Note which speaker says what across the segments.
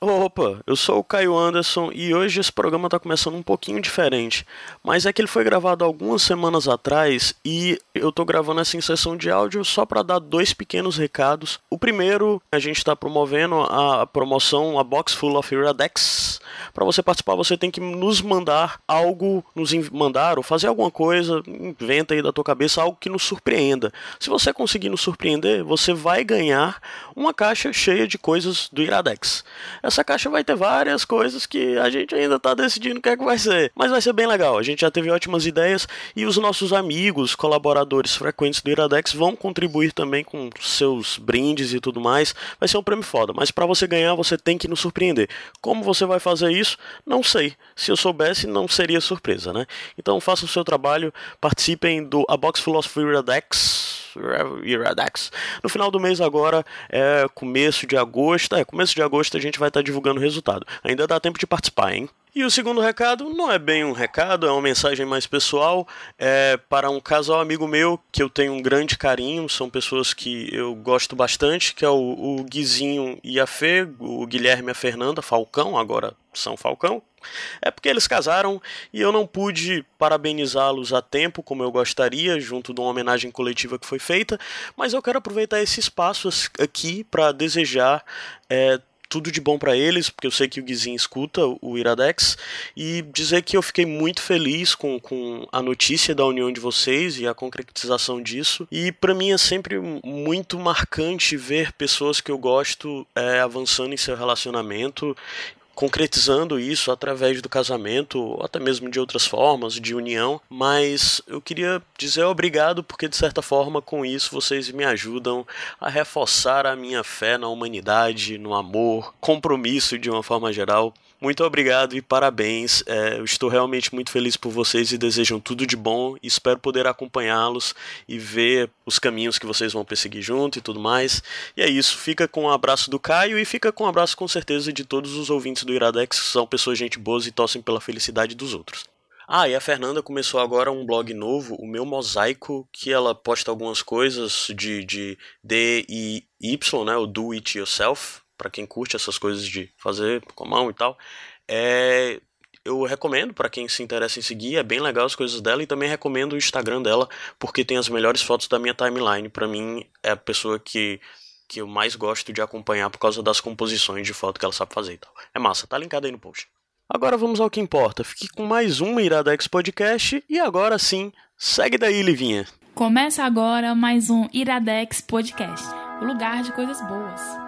Speaker 1: Hello, Opa, eu sou o Caio Anderson e hoje esse programa está começando um pouquinho diferente. Mas é que ele foi gravado algumas semanas atrás e eu estou gravando essa inserção de áudio só para dar dois pequenos recados. O primeiro, a gente está promovendo a promoção A Box Full of Iradex. Para você participar, você tem que nos mandar algo, nos mandar ou fazer alguma coisa, inventa aí da tua cabeça algo que nos surpreenda. Se você conseguir nos surpreender, você vai ganhar uma caixa cheia de coisas do Iradex. Essa caixa vai ter várias coisas que a gente ainda está decidindo o que é que vai ser. Mas vai ser bem legal. A gente já teve ótimas ideias e os nossos amigos, colaboradores frequentes do Iradex vão contribuir também com seus brindes e tudo mais. Vai ser um prêmio foda. Mas para você ganhar, você tem que nos surpreender. Como você vai fazer isso? Não sei. Se eu soubesse, não seria surpresa, né? Então faça o seu trabalho, participem do A Box of Iradex Iradex. No final do mês agora, é começo de agosto, é começo de agosto a gente vai estar divulgando o resultado. Ainda dá tempo de participar, hein? E o segundo recado não é bem um recado, é uma mensagem mais pessoal é para um casal amigo meu que eu tenho um grande carinho, são pessoas que eu gosto bastante, que é o, o Guizinho e a Fê, o Guilherme e a Fernanda, Falcão, agora são Falcão. É porque eles casaram e eu não pude parabenizá-los a tempo como eu gostaria, junto de uma homenagem coletiva que foi feita, mas eu quero aproveitar esse espaço aqui para desejar é, tudo de bom para eles, porque eu sei que o Guizinho escuta o Iradex, e dizer que eu fiquei muito feliz com, com a notícia da união de vocês e a concretização disso. E para mim é sempre muito marcante ver pessoas que eu gosto é, avançando em seu relacionamento concretizando isso através do casamento, ou até mesmo de outras formas de união, mas eu queria dizer obrigado porque de certa forma com isso vocês me ajudam a reforçar a minha fé na humanidade, no amor, compromisso de uma forma geral. Muito obrigado e parabéns. É, eu estou realmente muito feliz por vocês e desejo tudo de bom. Espero poder acompanhá-los e ver os caminhos que vocês vão perseguir junto e tudo mais. E é isso. Fica com o um abraço do Caio e fica com um abraço com certeza de todos os ouvintes do Iradex, que são pessoas gente boas e torcem pela felicidade dos outros. Ah, e a Fernanda começou agora um blog novo, o meu mosaico, que ela posta algumas coisas de, de D e Y, né? O Do It Yourself, para quem curte essas coisas de fazer com a mão e tal. É, eu recomendo para quem se interessa em seguir, é bem legal as coisas dela e também recomendo o Instagram dela porque tem as melhores fotos da minha timeline. Para mim é a pessoa que que eu mais gosto de acompanhar por causa das composições de foto que ela sabe fazer e tal. É massa, tá linkado aí no post. Agora vamos ao que importa. Fique com mais um Iradex Podcast e agora sim, segue daí, Livinha.
Speaker 2: Começa agora mais um Iradex Podcast, o lugar de coisas boas.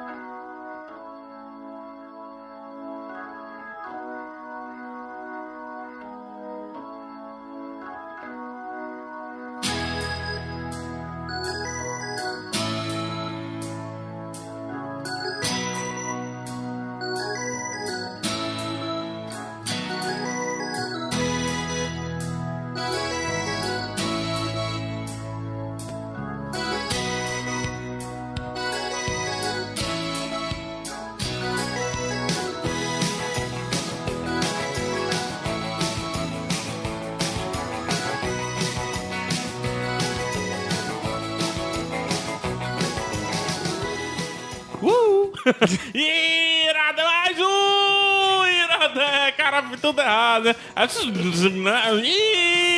Speaker 3: Tudo errado, né?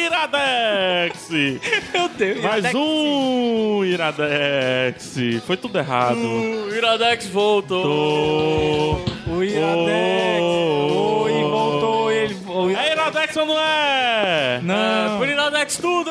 Speaker 3: Iradex!
Speaker 4: Meu Deus,
Speaker 3: Mais
Speaker 4: Iradex.
Speaker 3: um Iradex! Foi tudo errado.
Speaker 4: O Iradex voltou. O Iradex.
Speaker 3: Oh.
Speaker 4: Oi, voltou. Ele. O
Speaker 3: É Iradex ou não é?
Speaker 4: Não. Por Iradex tudo!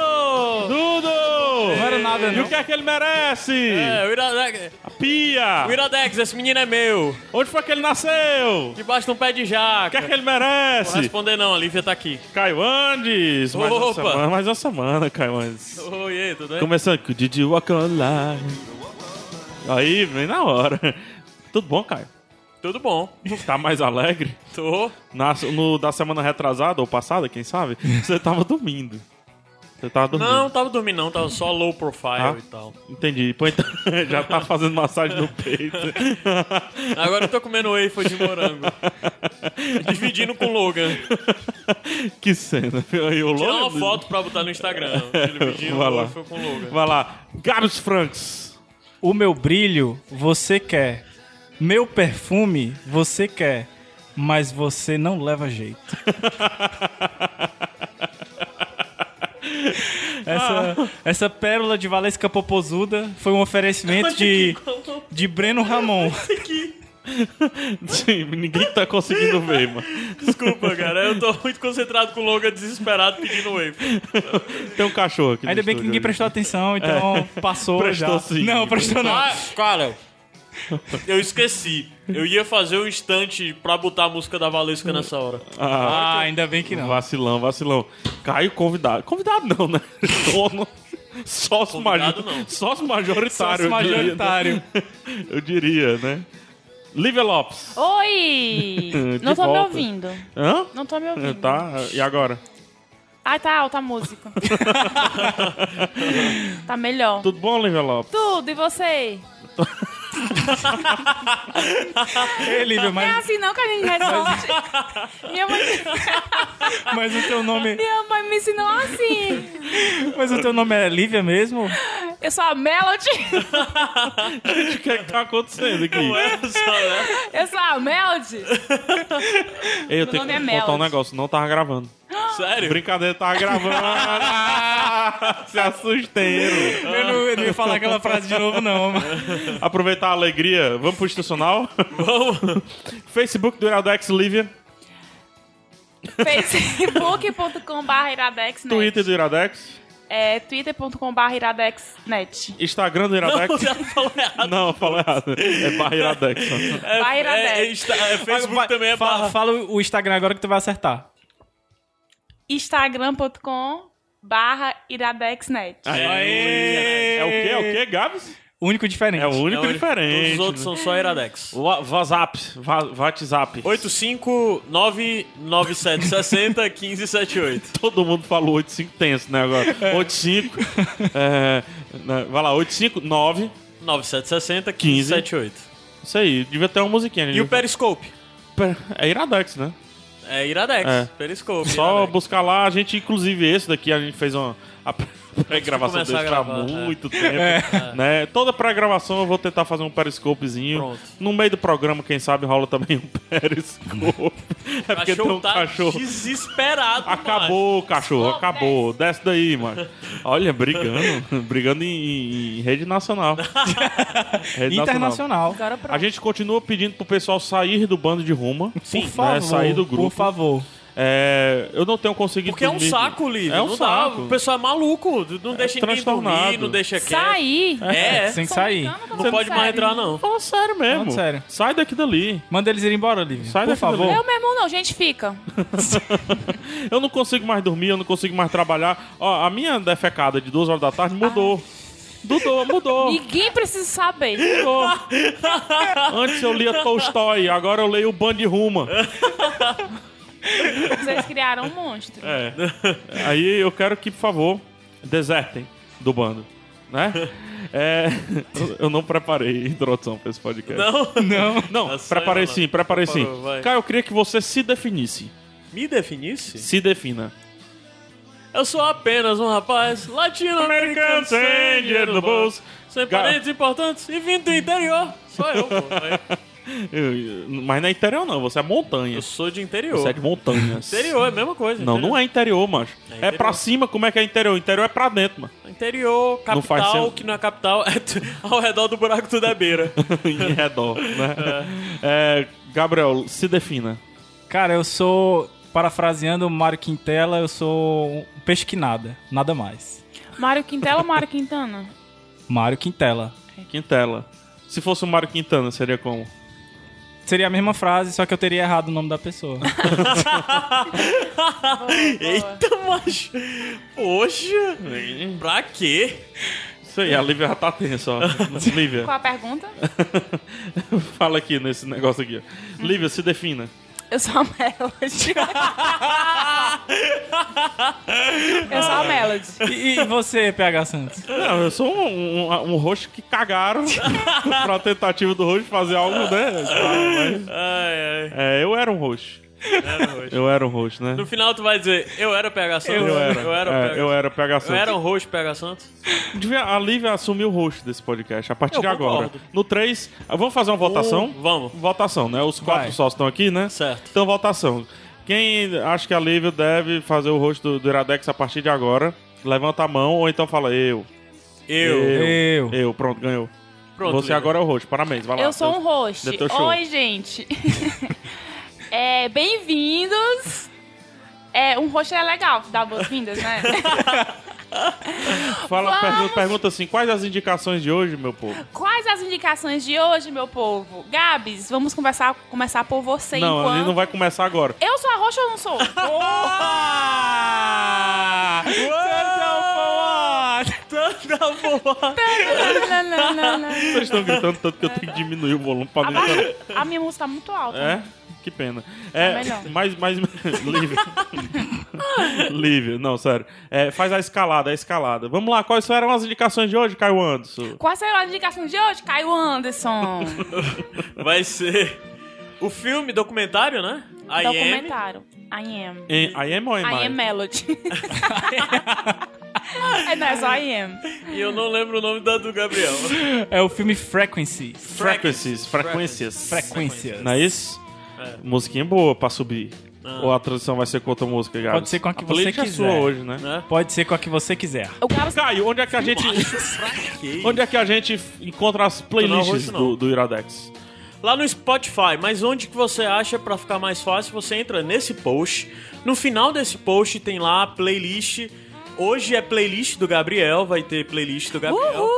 Speaker 3: Tudo!
Speaker 4: Não era nada,
Speaker 3: E
Speaker 4: não.
Speaker 3: o que é que ele merece?
Speaker 4: É, o Iradex.
Speaker 3: A pia!
Speaker 4: O Iradex, esse menino é meu.
Speaker 3: Onde foi que ele nasceu?
Speaker 4: Debaixo de um pé de
Speaker 3: O
Speaker 4: jaca.
Speaker 3: que é que ele
Speaker 4: Vou
Speaker 3: merece?
Speaker 4: responder não, a Lívia tá aqui.
Speaker 3: Caio Andes! Mais uma
Speaker 4: Opa!
Speaker 3: semana, mais uma semana, Caio Andes.
Speaker 4: Oi, tudo bem?
Speaker 3: Começando com Did You Walk Online? Aí, vem na hora. Tudo bom, Caio?
Speaker 4: Tudo bom.
Speaker 3: Tá mais alegre?
Speaker 4: Tô.
Speaker 3: Na, no, da semana retrasada ou passada, quem sabe? Você tava dormindo. Você tava dormindo.
Speaker 4: Não, tava dormindo não, tava só low profile
Speaker 3: Ah.
Speaker 4: e tal.
Speaker 3: Entendi. Pô, então, já tá fazendo massagem no peito.
Speaker 4: Agora eu tô comendo wafer de morango. Dividindo com o Logan.
Speaker 3: que cena. E o
Speaker 4: Tirar uma foto pra botar no Instagram. Dividindo
Speaker 3: Vai
Speaker 4: o
Speaker 3: lá.
Speaker 4: com o Logan.
Speaker 3: Vai lá. Gabs Franks.
Speaker 5: O meu brilho você quer. Meu perfume você quer, mas você não leva jeito. Essa, essa pérola de Valesca Popozuda foi um oferecimento de, de Breno Ramon.
Speaker 3: Sim, ninguém tá conseguindo ver, mano.
Speaker 4: Desculpa, cara. Eu tô muito concentrado com o Logan desesperado pedindo wave.
Speaker 3: Tem um cachorro aqui.
Speaker 5: Ainda bem que ninguém prestou atenção, então passou
Speaker 3: Prestou
Speaker 5: já.
Speaker 3: sim.
Speaker 5: Não, prestou não.
Speaker 4: Ah, cara, eu esqueci. Eu ia fazer um instante pra botar a música da Valesca nessa hora.
Speaker 5: Ah, ainda bem que não.
Speaker 3: Vacilão, vacilão. Caio convidado. Convidado não, né? Dono. Sócio,
Speaker 4: Convidado
Speaker 3: major...
Speaker 4: não.
Speaker 3: Sócio majoritário.
Speaker 5: Sócio
Speaker 3: eu diria,
Speaker 5: majoritário.
Speaker 3: né? Eu diria, né? Lívia Lopes.
Speaker 2: Oi!
Speaker 3: De
Speaker 2: Não tô me
Speaker 3: volta.
Speaker 2: ouvindo.
Speaker 3: Hã?
Speaker 2: Não tô me ouvindo.
Speaker 3: Tá, e agora?
Speaker 2: Ai, tá alta a música. tá melhor.
Speaker 3: Tudo bom, Lívia Lopes?
Speaker 2: Tudo, e você?
Speaker 5: Ei, Lívia,
Speaker 2: Não é
Speaker 5: mas,
Speaker 2: assim não que a gente responde. Minha mãe,
Speaker 5: mas o teu nome.
Speaker 2: minha mãe me ensinou assim.
Speaker 5: Mas o teu nome é Lívia mesmo?
Speaker 2: Eu sou a Melody.
Speaker 3: O que é que tá acontecendo aqui?
Speaker 2: Eu sou a Melody.
Speaker 3: Ei, eu tenho
Speaker 2: nome
Speaker 3: que
Speaker 2: é
Speaker 3: contar um
Speaker 2: Melody.
Speaker 3: negócio. Não tava gravando.
Speaker 4: Sério?
Speaker 3: Brincadeira, tava gravando. Ah, Se assusteram.
Speaker 5: Eu não, eu não ia falar aquela frase de novo, não. mas-
Speaker 3: Aproveitar a alegria. Vamos pro institucional?
Speaker 4: Vamos.
Speaker 3: Facebook do Iradex Lívia.
Speaker 2: facebook.com.br iradexnet.
Speaker 3: Twitter do Iradex.
Speaker 2: É twitter.com.br iradexnet.
Speaker 3: Instagram do Iradex.
Speaker 4: Não, já falou errado.
Speaker 3: Não, eu falei errado. É barra Iradex.
Speaker 4: É,
Speaker 2: Barra Iradex.
Speaker 4: é, é, é, Facebook
Speaker 5: Vai-
Speaker 4: também é
Speaker 5: fala,
Speaker 4: barra.
Speaker 5: fala o Instagram agora que tu vai acertar.
Speaker 2: instagram.com barra iradexnet.
Speaker 3: Aê! É o quê? É o quê, Gabs?
Speaker 5: Único diferente.
Speaker 3: É o único
Speaker 4: É o-
Speaker 3: diferente.
Speaker 4: Todos os outros são só Iradex.
Speaker 3: WhatsApp. WhatsApp.
Speaker 4: 85997601578.
Speaker 3: Todo mundo falou 85 tenso, né, agora? 85. É, né, vai lá, 859.
Speaker 4: 97601578.
Speaker 3: Isso aí, devia ter uma musiquinha. né?
Speaker 4: E o Periscope?
Speaker 3: É Iradex, né?
Speaker 4: É Iradex.
Speaker 3: É.
Speaker 4: Periscope.
Speaker 3: Só
Speaker 4: Iradex.
Speaker 3: buscar lá, a gente, inclusive esse daqui, a gente fez uma a pré-gravação
Speaker 4: começar
Speaker 3: desse
Speaker 4: a
Speaker 3: há
Speaker 4: gravar, é.
Speaker 3: muito tempo. Né? Toda pré-gravação eu vou tentar fazer um periscopezinho.
Speaker 4: Pronto.
Speaker 3: No meio do programa, quem sabe, rola também um periscope. é porque tem
Speaker 4: cachorro
Speaker 3: um
Speaker 4: tá
Speaker 3: cachorro.
Speaker 4: desesperado.
Speaker 3: Acabou, cachorro,
Speaker 2: Desce.
Speaker 3: acabou. Desce daí, mano. Olha, brigando. brigando em, em rede nacional. Rede
Speaker 5: Internacional.
Speaker 2: Pronto.
Speaker 3: A gente continua pedindo pro pessoal sair do bando de Ruma.
Speaker 5: Por favor.
Speaker 3: né, sair do grupo.
Speaker 5: Por favor.
Speaker 3: É, eu não tenho conseguido
Speaker 4: Porque é um
Speaker 3: dormir.
Speaker 4: saco, Lívia.
Speaker 3: É um
Speaker 4: não dá.
Speaker 3: saco.
Speaker 4: O pessoal é maluco. Não deixa ninguém
Speaker 3: transtornado.
Speaker 4: dormir, não deixa quieto.
Speaker 2: Sair.
Speaker 4: É,
Speaker 5: Tem que sair.
Speaker 4: não pode mais entrar, não.
Speaker 3: Fala sério mesmo.
Speaker 5: Falando sério.
Speaker 3: Sai daqui dali.
Speaker 5: Manda eles ir embora, Lívia.
Speaker 3: Sai
Speaker 5: Por
Speaker 3: daqui
Speaker 5: favor.
Speaker 3: dali.
Speaker 2: Eu mesmo não, gente, fica.
Speaker 3: Eu não consigo mais dormir, eu não consigo mais trabalhar. Ó, a minha defecada de duas horas da tarde mudou. Mudou, mudou.
Speaker 2: Ninguém precisa saber.
Speaker 3: mudou. Antes eu lia Tolstói, agora eu leio o Band Ruma.
Speaker 2: Vocês criaram um monstro.
Speaker 3: É. Aí eu quero que, por favor, desertem do bando. Né? É, eu não preparei introdução pra esse podcast.
Speaker 4: Não,
Speaker 5: Não.
Speaker 3: Não,
Speaker 4: Essa
Speaker 3: preparei
Speaker 4: eu não.
Speaker 3: sim, preparei sim.
Speaker 4: Preparou, vai.
Speaker 3: Cara, eu queria que você se definisse.
Speaker 4: me definisse?
Speaker 3: Se defina.
Speaker 4: Eu sou apenas um rapaz latino-americano sem dinheiro no bolso, sem parentes importantes e vindo do interior. Sou eu, pô.
Speaker 3: Eu- mas não é interior, não. Você é montanha.
Speaker 4: Eu sou de interior.
Speaker 3: Você é de montanhas.
Speaker 4: Interior é a mesma coisa.
Speaker 3: Não, não é interior, macho.
Speaker 4: É
Speaker 3: É,
Speaker 4: interior.
Speaker 3: pra cima, como é que é interior? Interior é pra dentro, mano.
Speaker 4: Interior,
Speaker 3: Não faz
Speaker 4: capital,
Speaker 3: sen-
Speaker 4: que não é capital, é t- ao redor do buraco tudo é beira.
Speaker 3: em redor, né? É, Gabriel, se defina.
Speaker 5: Cara, eu sou, parafraseando o Mário Quintela, eu sou um peixe que nada. Nada mais.
Speaker 2: Mário Quintela ou Mário Quintana?
Speaker 5: Mário Quintela.
Speaker 3: Quintela. Se fosse o Mário Quintana, seria como?
Speaker 5: Seria a mesma frase, só que eu teria errado o nome da pessoa.
Speaker 4: Eita, macho. Poxa, pra quê?
Speaker 3: Isso aí, a Lívia já tá tensa, ó. Lívia,
Speaker 2: Qual a pergunta?
Speaker 3: fala aqui nesse negócio aqui. ó. Lívia, se defina.
Speaker 2: Eu sou a Melody. eu sou a Melody.
Speaker 5: E, e você, PH Santos?
Speaker 3: Não, eu sou um, um, um host que cagaram pra tentativa do host fazer algo, né? Mas,
Speaker 4: Ai, ai.
Speaker 3: é, eu era um host.
Speaker 4: Era o host.
Speaker 3: Eu era um host, né?
Speaker 4: No final tu vai dizer, eu era o PH Santos.
Speaker 3: Eu era.
Speaker 4: Eu era o
Speaker 3: É,
Speaker 4: PH
Speaker 3: eu era o PH
Speaker 4: Eu
Speaker 3: Santos.
Speaker 4: era um host PH Santos.
Speaker 3: Devia- A Lívia assumiu o host desse podcast a partir
Speaker 4: Eu
Speaker 3: de agora.
Speaker 4: concordo.
Speaker 3: No 3, vamos fazer uma votação?
Speaker 4: Um, vamos.
Speaker 3: Votação, né? Os quatro
Speaker 5: Vai.
Speaker 3: sócios estão aqui, né?
Speaker 4: Certo.
Speaker 3: Então, votação. Quem acha que a Lívia deve fazer o host do, do Iradex a partir de agora, levanta a mão ou então fala eu.
Speaker 4: Eu.
Speaker 3: Eu.
Speaker 5: Eu.
Speaker 3: Eu, pronto, ganhou.
Speaker 4: Pronto,
Speaker 3: Você
Speaker 4: Lívia.
Speaker 3: agora é o host, parabéns, vai lá.
Speaker 2: Eu sou um host. Oi, gente. é, bem-vindos. É, um host é legal, dar boas-vindas, né?
Speaker 3: Fala,
Speaker 2: Vamos.
Speaker 3: pergunta, assim, quais as indicações de hoje, meu povo?
Speaker 2: Quais as indicações de hoje, meu povo? Gabs, vamos conversar, começar por você
Speaker 3: não, a
Speaker 2: enquanto...
Speaker 3: gente não vai começar agora.
Speaker 2: Eu sou a roxa ou não sou? Não.
Speaker 3: Vocês estão gritando tanto que eu tenho que diminuir o volume pra não
Speaker 2: a minha música tá muito alta.
Speaker 3: É? Que pena. É,
Speaker 2: melhor.
Speaker 3: mas, mas, Lívia. Lívia, não, sério. É, faz a escalada, a escalada. Vamos lá, quais eram as indicações de hoje, Caio Anderson?
Speaker 2: Quais serão as indicações de hoje, Caio Anderson?
Speaker 4: Vai ser o filme documentário, né? I Am.
Speaker 2: Documentário. I am.
Speaker 3: I am ou am
Speaker 2: I
Speaker 3: I?
Speaker 2: am Melody. é, não, é só I am.
Speaker 4: E eu não lembro o nome da do Gabriel.
Speaker 5: É o filme Frequency.
Speaker 3: Frequencies, frequências.
Speaker 5: Frequências.
Speaker 3: Não é isso? Musiquinha boa pra subir. Ou a tradução vai ser com outra música, Gabs?
Speaker 5: Pode ser com a que você
Speaker 3: playlist é
Speaker 5: quiser.
Speaker 3: sua hoje, né?
Speaker 4: Né?
Speaker 5: Pode ser com a que você quiser.
Speaker 2: O Gabs
Speaker 3: Caio, onde é que a gente... onde é que a gente encontra as playlists
Speaker 4: Tu não,
Speaker 3: do, do Iradex?
Speaker 4: Lá no Spotify, mas onde que você acha pra ficar mais fácil? Você entra nesse post. No final desse post tem lá a playlist. Hoje é playlist do Gabriel, vai ter playlist do Gabriel.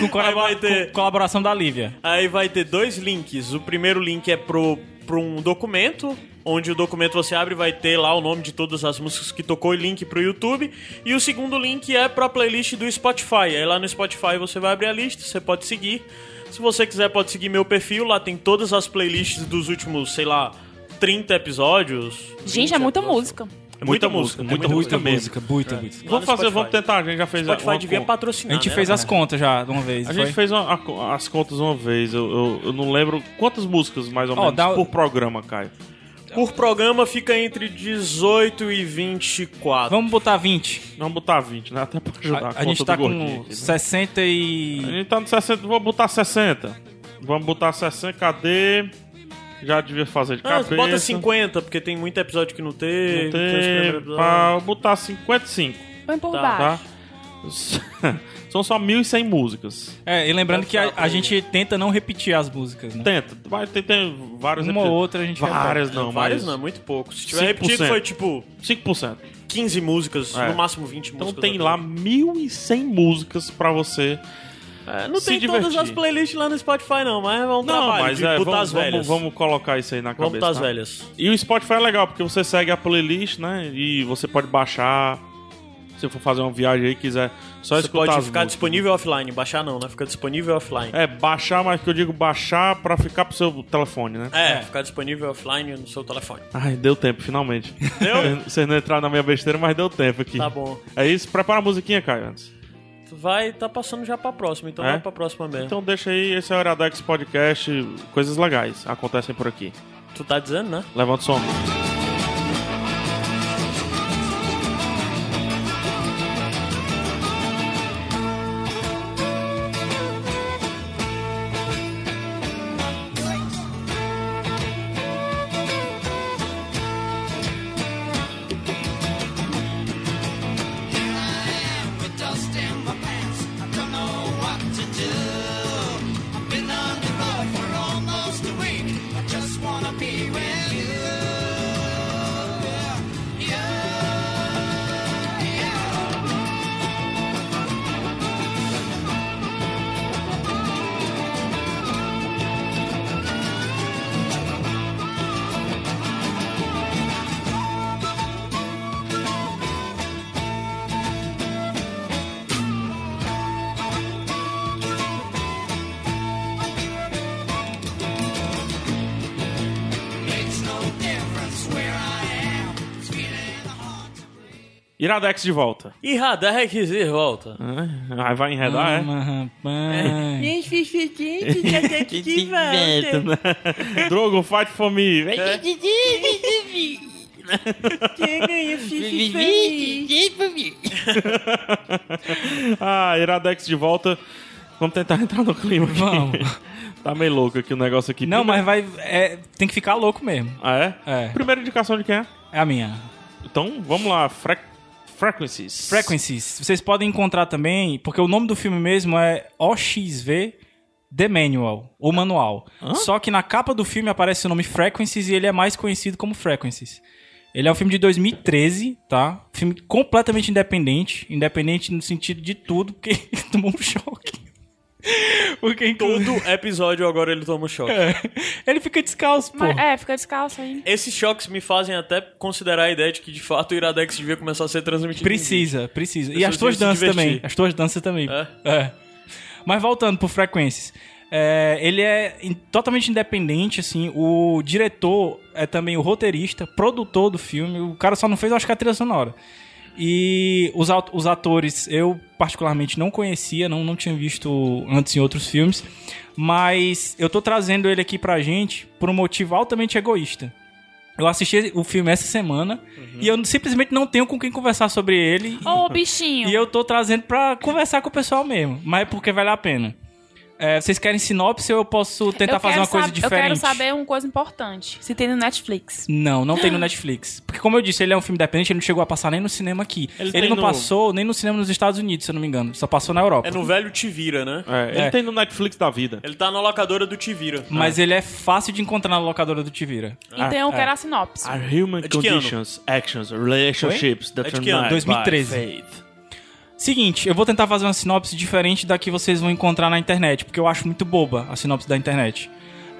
Speaker 5: Com, colabora-
Speaker 4: ter-
Speaker 5: com colaboração da Lívia.
Speaker 4: Aí vai ter dois links. O primeiro link é pro, pro um documento, onde o documento você abre vai ter lá o nome de todas as músicas que tocou e link pro YouTube. E o segundo link é pra playlist do Spotify. Aí lá no Spotify você vai abrir a lista, você pode seguir. Se você quiser, pode seguir meu perfil. Lá tem todas as playlists dos últimos, sei lá, 30 episódios.
Speaker 2: Gente,
Speaker 4: 20
Speaker 2: é muita
Speaker 4: episódios.
Speaker 2: música.
Speaker 4: É muita música,
Speaker 3: muita
Speaker 4: é
Speaker 3: música mesmo.
Speaker 5: música, muita música.
Speaker 4: Lá
Speaker 3: Vamos fazer, vamos tentar, a gente já fez a-
Speaker 4: Spotify devia
Speaker 3: con-
Speaker 5: A
Speaker 4: patrocinar.
Speaker 5: gente
Speaker 4: né?
Speaker 5: fez as contas já de uma vez.
Speaker 3: A
Speaker 5: foi?
Speaker 3: gente fez uma- a- as contas uma vez, eu, eu, eu não lembro quantas músicas mais ou
Speaker 5: Ó,
Speaker 3: menos
Speaker 5: dá-
Speaker 3: por programa, Caio.
Speaker 4: Por programa fica entre 18 e 24.
Speaker 5: Vamos botar 20.
Speaker 3: Vamos botar 20, né? Até pra ajudar a,
Speaker 5: A, a gente tá com
Speaker 3: aqui, né?
Speaker 5: 60
Speaker 3: A
Speaker 5: e...
Speaker 3: gente tá no 60, vou botar 60. Vamos botar 60, cadê? Já devia fazer de
Speaker 4: Ah,
Speaker 3: cabeça.
Speaker 4: bota 50, porque tem muito episódio que não teve.
Speaker 3: Não
Speaker 4: tem
Speaker 3: tem, pra botar 55,
Speaker 2: Põe por
Speaker 4: Tá,
Speaker 2: baixo.
Speaker 3: tá? São só 1.100 músicas.
Speaker 5: É, e lembrando que a, a
Speaker 4: por
Speaker 5: gente tenta não repetir as músicas, né?
Speaker 3: Tenta, vai, tem, tem vários
Speaker 5: Uma ou outra a gente
Speaker 3: Várias
Speaker 5: repete.
Speaker 3: não,
Speaker 4: Vários
Speaker 3: mas
Speaker 4: não, é muito pouco. Se tiver
Speaker 3: 5%.
Speaker 4: repetido, foi tipo
Speaker 3: 5%.
Speaker 4: 15 músicas,
Speaker 3: É.
Speaker 4: no máximo 20
Speaker 3: Então
Speaker 4: músicas.
Speaker 3: tem
Speaker 4: ao
Speaker 3: lá
Speaker 4: todo.
Speaker 3: 1.100 músicas pra você.
Speaker 4: É, não
Speaker 3: se
Speaker 4: tem todas
Speaker 3: divertir.
Speaker 4: as playlists lá no Spotify, não, mas é um
Speaker 3: Não,
Speaker 4: trabalho
Speaker 3: mas
Speaker 4: de
Speaker 3: é,
Speaker 4: botar
Speaker 3: vamos,
Speaker 4: as velhas.
Speaker 3: vamos, vamos colocar isso aí na
Speaker 4: Vamos
Speaker 3: cabeça.
Speaker 4: botar as
Speaker 3: tá?
Speaker 4: velhas.
Speaker 3: E o Spotify é legal, porque você segue a playlist, né? E você pode baixar. Se for fazer uma viagem aí, quiser só
Speaker 4: Você
Speaker 3: escutar
Speaker 4: pode
Speaker 3: as
Speaker 4: ficar disponível offline. Baixar não, né? Fica disponível offline.
Speaker 3: É, baixar, mas que eu digo baixar pra ficar pro seu telefone, né?
Speaker 4: É, ficar disponível offline no seu telefone.
Speaker 3: Ai, deu tempo, finalmente.
Speaker 4: Deu?
Speaker 3: Vocês não entraram na minha besteira, mas deu tempo aqui.
Speaker 4: Tá bom.
Speaker 3: É isso, prepara a musiquinha, Caio, antes.
Speaker 4: Vai tá passando já pra próxima, então
Speaker 3: É?
Speaker 4: vai pra próxima mesmo.
Speaker 3: Então deixa aí, esse é o Iradex Podcast. Coisas legais acontecem por aqui.
Speaker 4: Tu tá dizendo, né?
Speaker 3: Levanta o som. Iradex de volta.
Speaker 4: E Radex de volta.
Speaker 3: Ah, vai enredar, é?
Speaker 5: Ah, rapaz.
Speaker 3: Drogo, fight for me. Vem. Ah, Iradex de volta. Vamos tentar entrar no clima aqui.
Speaker 5: Vamos.
Speaker 3: Tá meio louco aqui o negócio aqui.
Speaker 5: Não, mas
Speaker 3: Primeiro-
Speaker 5: vai. é, tem que ficar louco mesmo.
Speaker 3: Ah, é?
Speaker 5: É.
Speaker 3: Primeira indicação de quem é?
Speaker 5: É a minha.
Speaker 3: Então, vamos lá. Fre... Frequencies.
Speaker 5: Frequencies. Vocês podem encontrar também, porque o nome do filme mesmo é OXV The Manual, ou Manual. Só que na capa do filme aparece o nome Frequencies e ele é mais conhecido como Frequencies. Ele é um filme de 2013, tá? Filme completamente independente. Independente no sentido de tudo, porque tomou um choque. Porque inclu-
Speaker 4: Todo episódio agora ele toma um choque.
Speaker 5: ele fica descalço, pô.
Speaker 2: Mas, é, fica descalço aí.
Speaker 4: Esses choques me fazem até considerar a ideia de que de fato o Iradex devia começar a ser transmitido.
Speaker 5: Precisa, precisa. E as tuas danças também. As tuas danças também.
Speaker 4: É?
Speaker 5: É. Mas voltando pro Frequências. é, ele é in- totalmente independente, assim. O diretor é também o roteirista, produtor do filme. O cara só não fez, acho que a trilha sonora. E os, os atores eu particularmente não conhecia, não, não tinha visto antes em outros filmes. Mas eu tô trazendo ele aqui pra gente por um motivo altamente egoísta. Eu assisti o filme essa semana e eu simplesmente não tenho com quem conversar sobre ele.
Speaker 2: Ô, bichinho.
Speaker 5: E eu tô trazendo pra conversar com o pessoal mesmo. Mas é porque vale a pena. É, vocês querem sinopse ou eu posso tentar
Speaker 2: Eu
Speaker 5: fazer uma coisa diferente?
Speaker 2: Eu quero saber uma coisa importante. Se tem no Netflix.
Speaker 5: Não, não tem no Netflix. Porque, como eu disse, ele é um filme independente, ele não chegou a passar nem no cinema aqui.
Speaker 3: Ele
Speaker 5: Ele, não
Speaker 3: no-
Speaker 5: passou nem no cinema nos Estados Unidos, se eu não me engano. Só passou na Europa.
Speaker 4: É no velho Tivira, né?
Speaker 3: É, ele
Speaker 5: É.
Speaker 3: tem no Netflix da vida.
Speaker 4: Ele tá na locadora do Tivira.
Speaker 5: Mas ele é fácil de encontrar na locadora do Tivira.
Speaker 2: Então eu quero a sinopse.
Speaker 3: Are human
Speaker 4: É
Speaker 3: conditions, actions, relationships
Speaker 4: É ano?
Speaker 3: determined
Speaker 5: 2013. Seguinte, eu vou tentar fazer uma sinopse diferente da que vocês vão encontrar na internet, porque eu acho muito boba a sinopse da internet.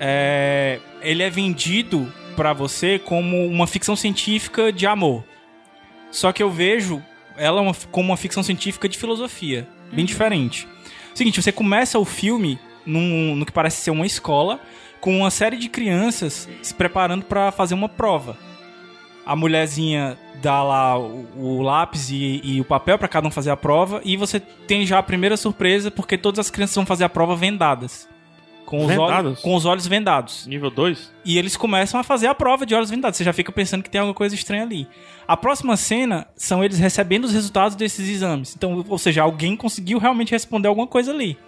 Speaker 5: É, ele é vendido pra você como uma ficção científica de amor. Só que eu vejo ela uma- como uma ficção científica de filosofia, bem diferente. Seguinte, você começa o filme num- no que parece ser uma escola, com uma série de crianças se preparando pra fazer uma prova a mulherzinha dá lá o, o lápis e, e o papel pra cada um fazer a prova e você tem já a primeira surpresa porque todas as crianças vão fazer a prova vendadas. Com os, olhos, com os olhos vendados.
Speaker 3: Nível 2?
Speaker 5: E eles começam a fazer a prova de olhos vendados. Você já fica pensando que tem alguma coisa estranha ali. A próxima cena são eles recebendo os resultados desses exames. Então, ou seja, alguém conseguiu realmente responder alguma coisa ali.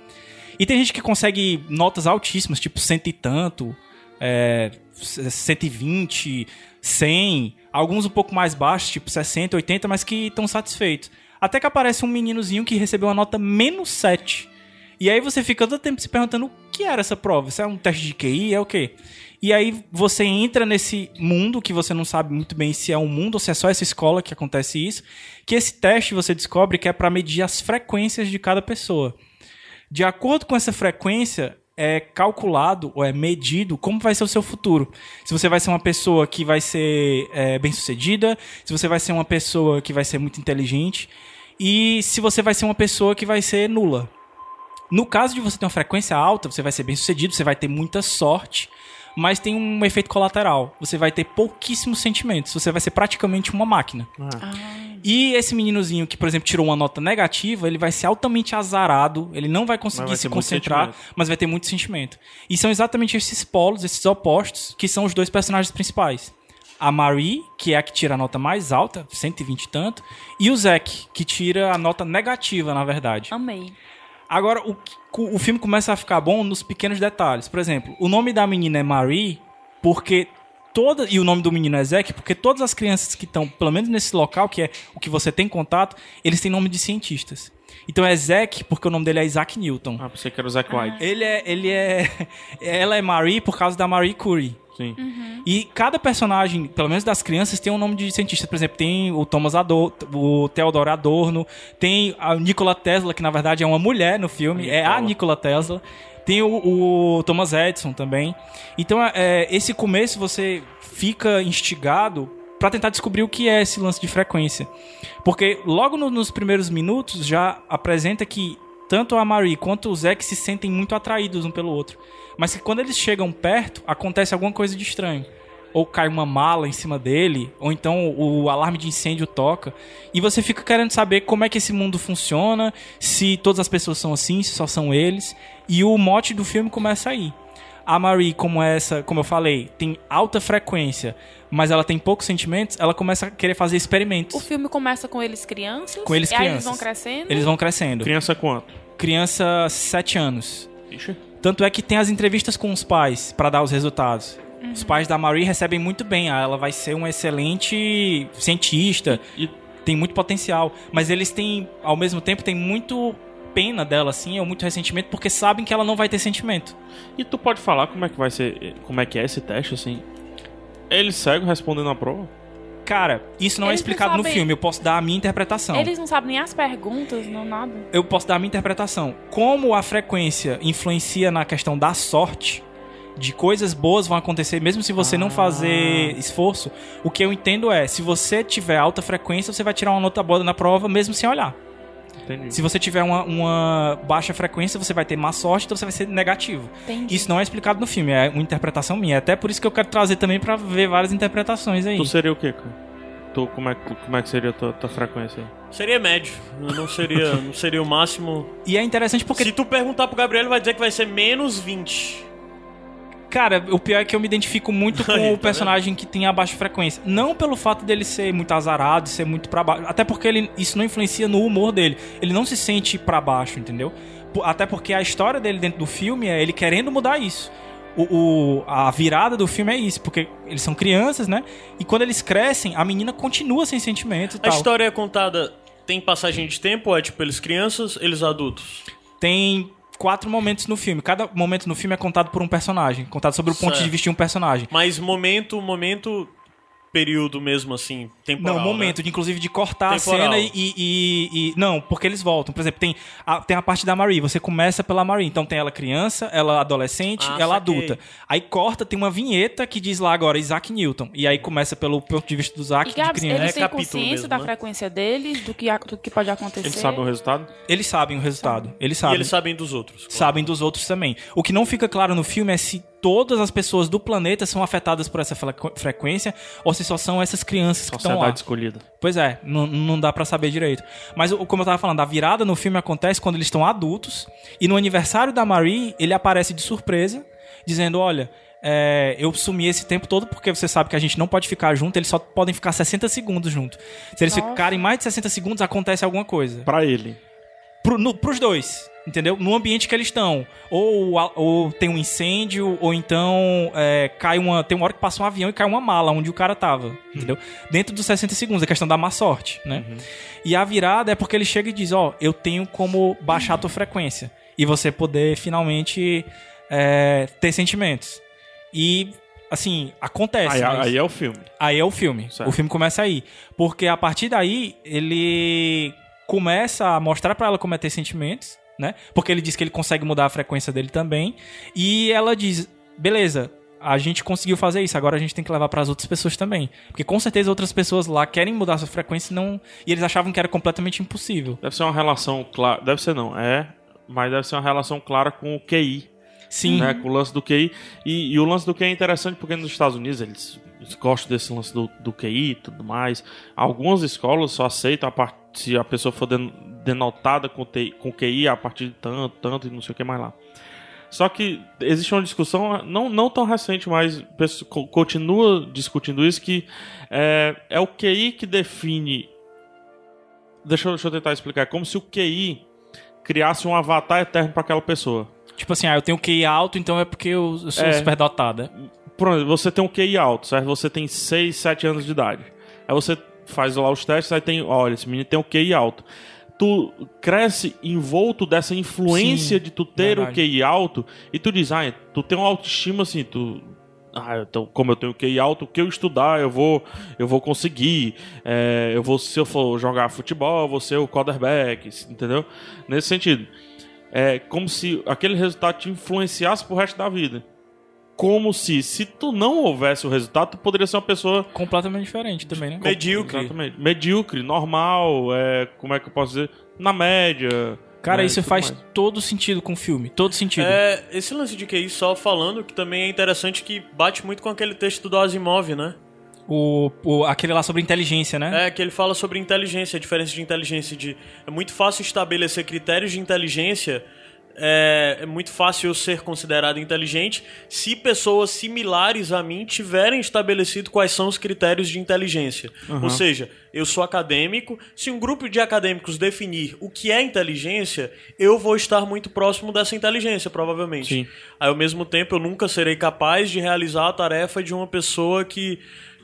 Speaker 5: E tem gente que consegue notas altíssimas, tipo cento e tanto, é, 120, 100, alguns um pouco mais baixos, tipo 60, 80, mas que estão satisfeitos. Até que aparece um meninozinho que recebeu a nota menos 7. E aí você fica todo tempo se perguntando o que era essa prova. Isso é um teste de QI? É o quê? E aí você entra nesse mundo que você não sabe muito bem se é um mundo ou se é só essa escola que acontece isso. Que esse teste você descobre que é para medir as frequências de cada pessoa. De acordo com essa frequência, é calculado ou é medido como vai ser o seu futuro. Se você vai ser uma pessoa que vai ser é, bem sucedida, se você vai ser uma pessoa que vai ser muito inteligente e se você vai ser uma pessoa que vai ser nula. No caso de você ter uma frequência alta, você vai ser bem sucedido, você vai ter muita sorte, mas tem um efeito colateral. Você vai ter pouquíssimos sentimentos, você vai ser praticamente uma máquina. E esse meninozinho que, por exemplo, tirou uma nota negativa, ele vai ser altamente azarado, ele não vai conseguir
Speaker 3: vai
Speaker 5: se concentrar, mas vai ter muito sentimento. E são exatamente esses polos, esses opostos, que são os dois personagens principais. A Marie, que é a que tira a nota mais alta, 120 e tanto, e o Zack, que tira a nota negativa, na verdade.
Speaker 2: Amei.
Speaker 5: Agora, o, o filme começa a ficar bom nos pequenos detalhes. Por exemplo, o nome da menina é Marie porque toda e o nome do menino é Zack porque todas as crianças que estão, pelo menos nesse local, que é o que você tem contato, eles têm nome de cientistas. Então é Zack porque o nome dele é Isaac Newton.
Speaker 3: Ah, pensei que era o Zack White.
Speaker 5: Ele é, ele é, ela é Marie por causa da Marie Curie.
Speaker 3: Sim.
Speaker 5: E cada personagem, pelo menos das crianças, tem um nome de cientista. Por exemplo, tem o Thomas Adorno, o Theodore Adorno, tem a Nikola Tesla, que na verdade é uma mulher no filme, é a Nikola Tesla. Tem o, o Thomas Edison também. Então, é, esse começo você fica instigado pra tentar descobrir o que é esse lance de frequência. Porque logo no- nos primeiros minutos já apresenta que tanto a Marie quanto o Zack se sentem muito atraídos um pelo outro. Mas que quando eles chegam perto, acontece alguma coisa de estranho. ou cai uma mala em cima dele, ou então o alarme de incêndio toca, e você fica querendo saber como é que esse mundo funciona, se todas as pessoas são assim, se só são eles, e o mote do filme começa aí. A Marie, como essa, como eu falei, tem alta frequência, mas ela tem poucos sentimentos, ela começa a querer fazer experimentos.
Speaker 2: O filme começa com eles crianças.
Speaker 5: Com eles
Speaker 2: e aí
Speaker 5: crianças.
Speaker 2: eles vão crescendo.
Speaker 5: Eles vão crescendo.
Speaker 3: Criança quanto?
Speaker 5: Criança 7 anos.
Speaker 3: Ixi.
Speaker 5: Tanto é que tem as entrevistas com os pais pra dar os resultados.
Speaker 2: Uhum.
Speaker 5: Os pais da Marie recebem muito bem. ah, Ela vai ser um excelente cientista
Speaker 3: E
Speaker 5: tem muito potencial. Mas eles têm, ao mesmo tempo, tem muito pena dela, assim, ou muito ressentimento, porque sabem que ela não vai ter sentimento.
Speaker 3: E tu pode falar como é que vai ser, como é que é esse teste, assim? Ele segue respondendo a prova?
Speaker 5: Cara, isso não é
Speaker 2: Eles não
Speaker 5: explicado no
Speaker 2: sabem-
Speaker 5: filme, eu posso dar a minha interpretação.
Speaker 2: Eles não sabem nem as perguntas, não nada.
Speaker 5: eu posso dar a minha interpretação. Como a frequência influencia na questão da sorte, de coisas boas vão acontecer mesmo se você não
Speaker 3: Ah.
Speaker 5: fazer esforço, o que eu entendo é, se você tiver alta frequência, você vai tirar uma nota boa na prova mesmo sem olhar.
Speaker 3: Entendi.
Speaker 5: Se você tiver uma, uma baixa frequência, você vai ter má sorte, então você vai ser negativo.
Speaker 2: Entendi.
Speaker 5: Isso não é explicado no filme, é uma interpretação minha. Até por isso que eu quero trazer também pra ver várias interpretações aí.
Speaker 3: Tu seria o quê, cara? Tu, como, é, que- como é que seria a tua, tua frequência aí?
Speaker 4: Seria médio. Não seria, não seria o máximo.
Speaker 5: E é interessante porque
Speaker 4: Se tu perguntar pro Gabriel, ele vai dizer que vai ser menos 20.
Speaker 5: Cara, o pior é que eu me identifico muito com
Speaker 4: Aí,
Speaker 5: o
Speaker 4: tá
Speaker 5: personagem que tem a baixa frequência. Não pelo fato dele ser muito azarado, ser muito pra baixo. Até porque ele, isso não influencia no humor dele. Ele não se sente pra baixo, entendeu? Até porque a história dele dentro do filme é ele querendo mudar isso. O, o- a virada do filme é isso, porque eles são crianças, né? E quando eles crescem, a menina continua sem sentimento e
Speaker 4: A
Speaker 5: tal.
Speaker 4: história é contada. Tem passagem de tempo, é tipo eles crianças, eles adultos.
Speaker 5: Tem quatro momentos no filme. Cada momento no filme é contado por um personagem. Contado sobre o ponto
Speaker 4: Certo.
Speaker 5: de vista de um personagem.
Speaker 4: Mas momento, momento, período mesmo assim, temporal.
Speaker 5: Não, momento,
Speaker 4: né?
Speaker 5: de, inclusive, de cortar
Speaker 4: Temporal.
Speaker 5: a cena e, e- e- e- Não, porque eles voltam. Por exemplo, tem a, tem a parte da Marie. Você começa pela Marie. Então tem ela criança, ela adolescente,
Speaker 4: Ah,
Speaker 5: ela
Speaker 4: saquei.
Speaker 5: adulta. Aí corta, tem uma vinheta que diz lá agora Isaac Newton. E aí começa pelo ponto de vista do Isaac
Speaker 2: E
Speaker 5: de
Speaker 2: Gabs,
Speaker 5: criança.
Speaker 2: eles
Speaker 4: É
Speaker 2: têm
Speaker 4: capítulo
Speaker 2: consciência
Speaker 4: mesmo,
Speaker 2: da
Speaker 4: né?
Speaker 2: frequência deles, do que, a- do que pode acontecer.
Speaker 3: Ele sabe o resultado?
Speaker 5: Eles sabem o resultado. Eles
Speaker 4: E
Speaker 5: sabem.
Speaker 4: eles sabem dos outros.
Speaker 5: sabem dos outros também. O que não fica claro no filme é se todas as pessoas do planeta são afetadas por essa frequ- frequência ou se só são essas crianças que estão lá.
Speaker 3: Escolhida.
Speaker 5: Pois é, não, não dá pra saber direito. Mas o- como eu tava falando, a virada no filme acontece quando eles estão adultos e no aniversário da Marie, ele aparece de surpresa, dizendo: Olha, é, eu sumi esse tempo todo porque você sabe que a gente não pode ficar junto, eles só podem ficar 60 segundos junto. Se eles
Speaker 2: Nossa.
Speaker 5: ficarem mais de 60 segundos, acontece alguma coisa.
Speaker 3: Pra ele.
Speaker 5: Pro, no, pros dois, entendeu? No ambiente que eles estão. Ou, ou tem um incêndio, ou então é, cai uma. Tem uma hora que passa um avião e cai uma mala onde o cara tava. Entendeu? Dentro dos 60 segundos, a questão da má sorte, né? E a virada é porque ele chega e diz: Ó, eu tenho como baixar a tua frequência. E você poder finalmente é, ter sentimentos. E. Assim, acontece.
Speaker 3: Aí,
Speaker 5: mas-
Speaker 3: aí é o filme.
Speaker 5: Aí é o filme.
Speaker 3: Certo.
Speaker 5: O filme começa aí. Porque a partir daí, ele começa a mostrar pra ela como é ter sentimentos, né? Porque ele diz que ele consegue mudar a frequência dele também. E ela diz: beleza. A gente conseguiu fazer isso, agora a gente tem que levar para as outras pessoas também. Porque com certeza outras pessoas lá querem mudar sua frequência e não, e eles achavam que era completamente impossível.
Speaker 3: Deve ser uma relação clara. Deve ser não, é. Mas deve ser uma relação clara com o QI.
Speaker 5: Sim.
Speaker 3: Né, com o lance do QI. E, e o lance do QI é interessante porque nos Estados Unidos eles, gostam desse lance do, do QI e tudo mais. Algumas escolas só aceitam a part... se a pessoa for den- denotada com, TI com QI a partir de tanto, tanto e não sei o que mais lá. Só que existe uma discussão, não, não tão recente, mas continua discutindo isso, que é, é o QI que define. Deixa eu, deixa eu tentar explicar. É como se o QI criasse um avatar eterno para aquela pessoa.
Speaker 5: Tipo assim, ah, eu tenho QI alto, então é porque eu, eu sou
Speaker 3: É.
Speaker 5: superdotada.
Speaker 3: Pronto, você tem um QI alto, certo? Você tem 6, 7 anos de idade. Aí você faz lá os testes, aí tem, olha, esse menino tem um QI alto. Tu cresce envolto dessa influência
Speaker 5: Sim,
Speaker 3: de tu ter o
Speaker 5: verdade.
Speaker 3: QI alto e tu diz, ah, tu tem uma autoestima assim, tu ah, então, como eu tenho QI alto, o que eu estudar, eu vou, eu vou conseguir. É, eu vou, se eu for jogar futebol, eu vou ser o quarterback, entendeu? Nesse sentido. É como se aquele resultado te influenciasse pro resto da vida. Como se, se tu não houvesse o resultado, tu poderia ser uma pessoa
Speaker 5: Completamente diferente também, né?
Speaker 4: Medíocre.
Speaker 3: Exatamente. Medíocre, normal, é, como é que eu posso dizer? Na média.
Speaker 5: Cara,
Speaker 3: né, e
Speaker 5: isso faz
Speaker 3: mais.
Speaker 5: todo sentido com o filme. Todo sentido.
Speaker 4: É, esse lance de QI só falando que também é interessante que bate muito com aquele texto do Asimov, né?
Speaker 5: O, o- aquele lá sobre inteligência, né?
Speaker 4: É, que ele fala sobre inteligência, a diferença de inteligência. De, é muito fácil estabelecer critérios de inteligência. É, é muito fácil eu ser considerado inteligente se pessoas similares a mim tiverem estabelecido quais são os critérios de inteligência. Ou seja, eu sou acadêmico. Se um grupo de acadêmicos definir o que é inteligência, eu vou estar muito próximo dessa inteligência, provavelmente.
Speaker 3: Sim.
Speaker 4: Aí, ao mesmo tempo, eu nunca serei capaz de realizar a tarefa de uma pessoa que.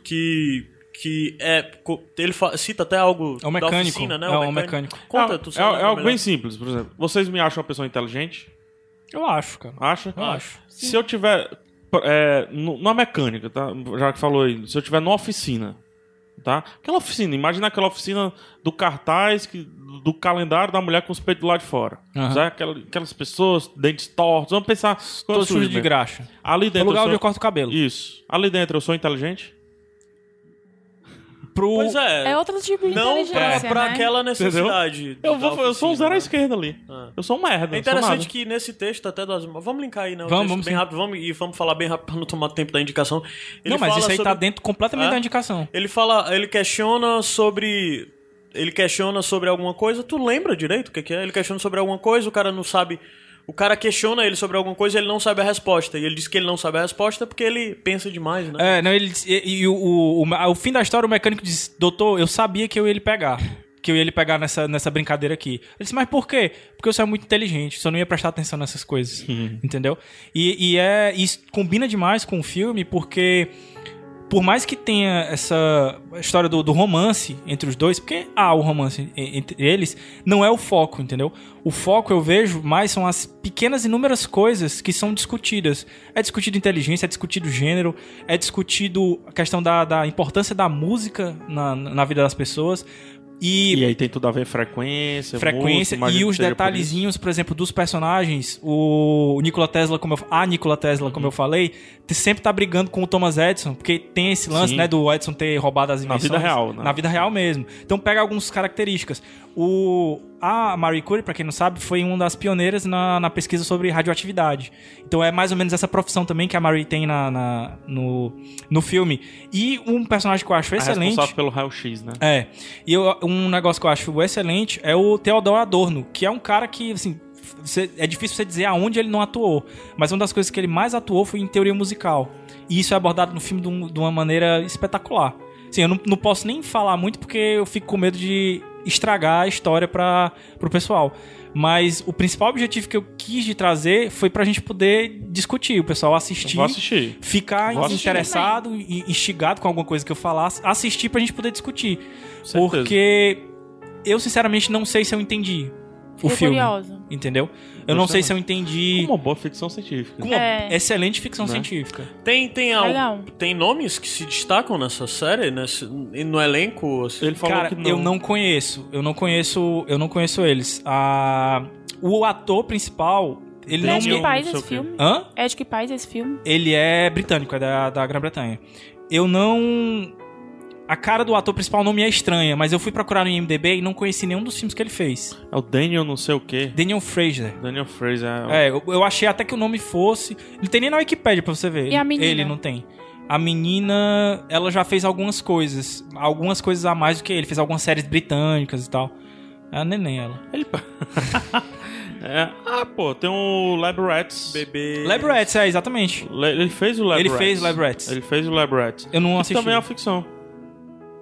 Speaker 4: que que é. co- Ele cita até algo
Speaker 5: É um
Speaker 4: da
Speaker 5: mecânico.
Speaker 4: oficina, né?
Speaker 5: É um mecânico.
Speaker 4: Conta,
Speaker 3: é,
Speaker 4: tu
Speaker 3: é,
Speaker 4: sabe
Speaker 3: é algo bem simples, por exemplo. Vocês me acham uma pessoa inteligente?
Speaker 5: Eu acho, cara.
Speaker 3: Acha?
Speaker 5: Eu acho.
Speaker 3: Se eu tiver é, numa mecânica, tá? Já que falou aí, se eu tiver numa oficina, tá? Aquela oficina, imagina aquela oficina do cartaz, que, do calendário da mulher com os peitos do lado de fora. Sabe? Aquela- aquelas pessoas, dentes tortos, vamos pensar...
Speaker 5: Todo sujo de
Speaker 3: mesmo.
Speaker 5: graxa.
Speaker 3: Ali
Speaker 5: É o
Speaker 3: dentro
Speaker 5: lugar
Speaker 3: eu
Speaker 5: onde
Speaker 3: sou...
Speaker 5: eu corto o cabelo.
Speaker 3: Isso. Ali dentro eu sou inteligente?
Speaker 5: Pro...
Speaker 4: Pois é.
Speaker 2: É outro tipo de
Speaker 4: não pra,
Speaker 2: inteligência,
Speaker 4: pra
Speaker 2: né?
Speaker 4: aquela necessidade.
Speaker 3: Eu,
Speaker 4: da
Speaker 3: vou, eu sou um
Speaker 4: oficina,
Speaker 3: zero à
Speaker 4: né?
Speaker 3: esquerda ali.
Speaker 4: Ah.
Speaker 3: Eu sou um merda.
Speaker 4: É interessante
Speaker 3: nada.
Speaker 4: que nesse texto até do Asimov... Vamos linkar aí, né? o
Speaker 5: Vamos,
Speaker 4: texto
Speaker 5: vamos
Speaker 4: bem
Speaker 5: sim.
Speaker 4: rápido. Vamos, e vamos falar bem rápido pra não tomar tempo da indicação. Ele
Speaker 5: Não, mas
Speaker 4: fala
Speaker 5: isso aí
Speaker 4: sobre...
Speaker 5: tá dentro completamente
Speaker 4: É?
Speaker 5: da indicação.
Speaker 4: Ele fala... Ele questiona sobre... Ele questiona sobre alguma coisa. Tu lembra direito o que, que é? Ele questiona sobre alguma coisa, o cara não sabe... O cara questiona ele sobre alguma coisa e ele não sabe a resposta. E ele diz que ele não sabe a resposta porque ele pensa demais, né?
Speaker 5: É, não, ele e, e o, o, o, ao fim da história o mecânico disse, doutor, eu sabia que eu ia ele pegar. Que eu ia ele pegar nessa, nessa brincadeira aqui. Ele disse, mas por quê? Porque eu sou muito inteligente, só não ia prestar atenção nessas coisas. Entendeu? E, e é. Isso combina demais com o filme, porque. Por mais que tenha essa história do, do romance entre os dois, porque há o romance entre eles, não é o foco, entendeu? O foco eu vejo mais são as pequenas inúmeras coisas que são discutidas. É discutido inteligência, é discutido gênero, é discutido a questão da, da importância da música na, na vida das pessoas.
Speaker 3: E aí tem tudo a ver frequência,
Speaker 5: frequência
Speaker 3: música,
Speaker 5: e os detalhezinhos, por, exemplo, dos personagens. O Nikola Tesla, como eu, a Nikola Tesla,
Speaker 3: Uhum.
Speaker 5: como eu falei, sempre tá brigando com o Thomas Edison, porque tem esse lance,
Speaker 3: Sim.
Speaker 5: né, do Edison ter roubado as
Speaker 3: Na
Speaker 5: invenções.
Speaker 3: vida real, né?
Speaker 5: Na vida real mesmo. Então pega algumas características. O a Marie Curie, pra quem não sabe, foi uma das pioneiras na, na pesquisa sobre radioatividade. Então é mais ou menos essa profissão também que a Marie tem na, na- no, no filme. E um personagem que eu acho
Speaker 3: É
Speaker 5: excelente.
Speaker 3: responsável pelo raio-x, né?
Speaker 5: É. E eu- um negócio que eu acho excelente é o Theodor Adorno, que é um cara que, assim, é difícil você dizer aonde ele não atuou. Mas uma das coisas que ele mais atuou foi em teoria musical. E isso é abordado no filme de, de uma maneira espetacular. Assim, eu não, não posso nem falar muito porque eu fico com medo de estragar a história para pro pessoal. Mas o principal objetivo que eu quis de trazer foi pra gente poder discutir, o pessoal assistir
Speaker 3: assistir.
Speaker 5: ficar
Speaker 3: Vou assistir
Speaker 5: interessado e instigado com alguma coisa que eu falasse, assistir pra gente poder discutir. Porque eu, sinceramente, não sei se eu entendi o
Speaker 2: Fiquei
Speaker 5: filme.
Speaker 2: curiosa.
Speaker 5: Entendeu? Eu não sei se eu entendi.
Speaker 3: Uma boa ficção científica.
Speaker 5: Com uma
Speaker 2: É.
Speaker 5: excelente ficção
Speaker 3: Né?
Speaker 5: científica.
Speaker 4: Tem, tem, al-
Speaker 2: Legal.
Speaker 4: tem nomes que se destacam nessa série, nesse, no elenco? assim?
Speaker 3: Ele falou
Speaker 5: Cara,
Speaker 3: que não.
Speaker 5: eu não conheço. Eu não conheço. Eu não conheço eles. Ah, o ator principal, ele
Speaker 2: É
Speaker 5: não
Speaker 2: de
Speaker 5: me.
Speaker 2: que país
Speaker 3: não sei
Speaker 2: esse
Speaker 3: o quê.
Speaker 2: filme?
Speaker 5: Hã?
Speaker 2: É de que país esse filme?
Speaker 5: Ele é britânico, é da, da Grã-Bretanha. Eu não. A cara do ator principal não me é estranha, mas eu fui procurar no IMDB e não conheci nenhum dos filmes que ele fez.
Speaker 3: É o Daniel não sei o quê.
Speaker 5: Daniel Fraser.
Speaker 3: Daniel Fraser.
Speaker 5: É, eu, eu achei até que o nome fosse. Não tem nem na Wikipedia pra você ver.
Speaker 2: E a menina?
Speaker 5: Ele não tem. A menina, ela já fez algumas coisas. Algumas coisas a mais do que ele. Fez algumas séries britânicas e tal. É a neném, ela.
Speaker 3: Ele... é. Ah, pô, tem o Lab Rats.
Speaker 4: Bebê.
Speaker 5: Lab Rats, é, exatamente.
Speaker 3: Le- Ele fez o Lab
Speaker 5: Ele
Speaker 3: Rats.
Speaker 5: fez o Lab Rats.
Speaker 3: Ele fez o Lab Rats.
Speaker 5: Eu não assisti.
Speaker 3: também é uma ficção.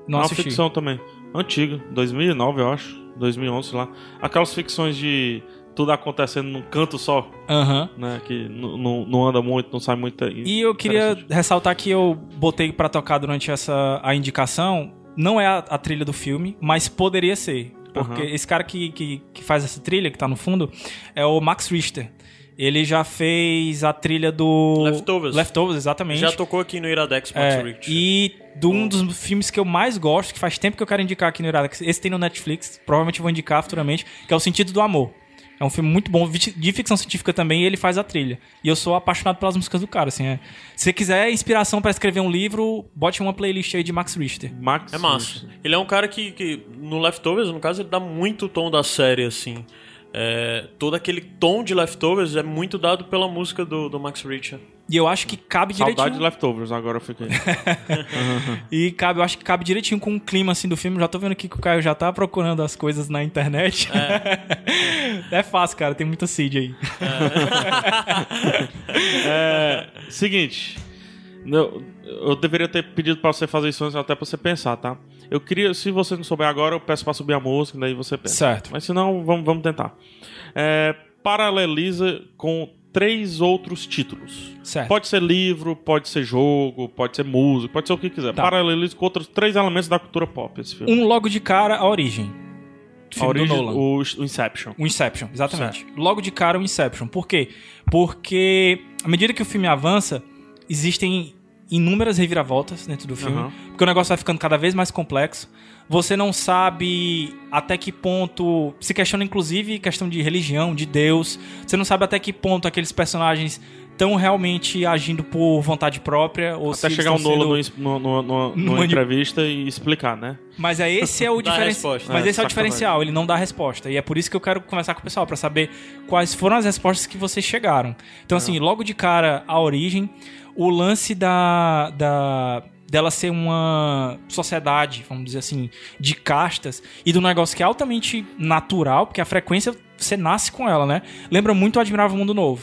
Speaker 5: Não
Speaker 3: é ficção também. Antiga. 2009, eu acho. 2011, sei lá. Aquelas ficções de tudo acontecendo num canto só,
Speaker 5: Aham.
Speaker 3: né? Que não- anda muito, não sai muito.
Speaker 5: E eu queria ressaltar que eu botei pra tocar durante essa a indicação. Não é a, a trilha do filme, mas poderia ser. Porque
Speaker 3: Aham.
Speaker 5: esse cara que, que, que faz essa trilha, que tá no fundo, é o Max Richter. Ele já fez a trilha do.
Speaker 4: Leftovers.
Speaker 5: Leftovers, exatamente.
Speaker 4: Já tocou aqui no Iradex Max
Speaker 5: É,
Speaker 4: Rich.
Speaker 5: e de um dos filmes que eu mais gosto, que faz tempo que eu quero indicar aqui no Iradex, esse tem no Netflix, provavelmente vou indicar futuramente, que é O Sentido do Amor. É um filme muito bom, de ficção científica também, e ele faz a trilha. E eu sou apaixonado pelas músicas do cara, assim. É. Se você quiser inspiração pra escrever um livro, bote uma playlist aí de Max Richter.
Speaker 3: Max
Speaker 4: É massa. Ele é um cara que, que, no Leftovers, no caso, ele dá muito tom da série, assim. É, todo aquele tom de Leftovers é muito dado pela música do, do Max Richter.
Speaker 5: E eu acho que cabe
Speaker 3: Saudade de
Speaker 5: direitinho.
Speaker 3: Leftovers, agora eu fiquei.
Speaker 5: E cabe, eu acho que cabe direitinho com o clima assim do filme. Já tô vendo aqui que o Caio já tá procurando as coisas na internet. É, fácil, cara. Tem muita seed aí.
Speaker 3: É, seguinte. Eu, eu deveria ter pedido pra você fazer isso antes, até pra você pensar, tá? Eu queria, se você não souber agora, eu peço pra subir a música, daí você pensa.
Speaker 5: Certo.
Speaker 3: Mas se não, vamos, vamos tentar. É, paraleliza com três outros títulos.
Speaker 5: Certo.
Speaker 3: Pode ser livro, pode ser jogo, pode ser música, pode ser o que quiser.
Speaker 5: Tá.
Speaker 3: Paraleliza com outros três elementos da cultura pop, esse filme.
Speaker 5: Um logo de cara, a origem.
Speaker 3: a
Speaker 5: Filme
Speaker 3: origem,
Speaker 5: do Nolan.
Speaker 3: o, o Inception.
Speaker 5: O Inception, exatamente. Logo de cara, o Inception. Por quê? Porque à medida que o filme avança, existem inúmeras reviravoltas dentro do filme.
Speaker 3: Aham.
Speaker 5: Porque o negócio vai ficando cada vez mais complexo. Você não sabe até que ponto. Se questiona, inclusive, questão de religião, de Deus. Você não sabe até que ponto aqueles personagens estão realmente agindo por vontade própria. Ou
Speaker 3: Até chegar o
Speaker 5: estão
Speaker 3: Nolan
Speaker 5: sendo-
Speaker 3: no, no, no, numa
Speaker 5: mani-
Speaker 3: entrevista e explicar, né?
Speaker 5: Mas é esse é o diferencial.
Speaker 4: resposta.
Speaker 5: Mas
Speaker 3: É,
Speaker 5: esse é o diferencial, ele não dá a resposta. E é por isso que eu quero conversar com o pessoal, pra saber quais foram as respostas que vocês chegaram. Então, assim, logo de cara, a origem, o lance da. da dela ser uma sociedade, vamos dizer assim, de castas e do negócio que é altamente natural, porque a frequência você nasce com ela, né? Lembra muito o Admirável Mundo Novo.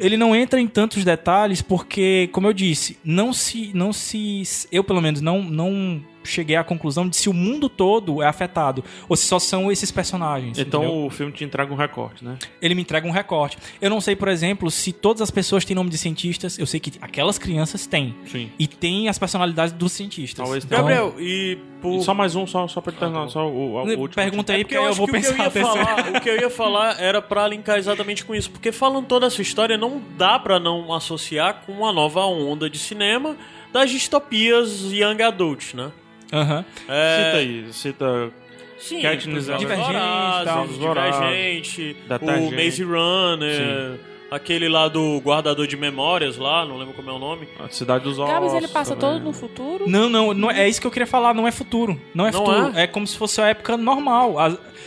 Speaker 5: Ele não entra em tantos detalhes porque, como eu disse, não se, não se, eu pelo menos não, não cheguei à conclusão de se o mundo todo é afetado ou se só são esses personagens.
Speaker 3: Então
Speaker 5: entendeu?
Speaker 3: o filme te entrega um recorte, né?
Speaker 5: ele me entrega um recorte. Eu não sei, por exemplo, se todas as pessoas têm nome de cientistas. Eu sei que aquelas crianças têm
Speaker 3: Sim.
Speaker 5: e tem as personalidades dos cientistas.
Speaker 3: Talvez tenha.
Speaker 4: Gabriel, e por...
Speaker 3: Só mais um, só, só pra terminar, só o, o, o último.
Speaker 5: Pergunta aí,
Speaker 4: É
Speaker 5: porque aí eu
Speaker 4: acho
Speaker 5: vou
Speaker 4: que o que
Speaker 5: pensar.
Speaker 4: eu falar, o que eu ia falar era pra linkar exatamente com isso, porque falando toda essa história não dá pra não associar com uma nova onda de cinema das distopias young adult, né?
Speaker 5: Aham.
Speaker 4: É,
Speaker 3: Cita aí, cita
Speaker 4: Sim,
Speaker 3: Katniss
Speaker 5: Divergente,
Speaker 4: Vorazes, Divergente, o. Maze Runner, aquele lá do guardador de memórias lá, não lembro como é o nome.
Speaker 3: a Cidade dos Ossos.
Speaker 2: Gabs, ele passa
Speaker 3: também.
Speaker 2: todo no futuro?
Speaker 5: Não, não, não, é isso que eu queria falar, não é futuro. Não é
Speaker 4: Não
Speaker 5: futuro.
Speaker 4: é?
Speaker 5: É? como se fosse a época normal.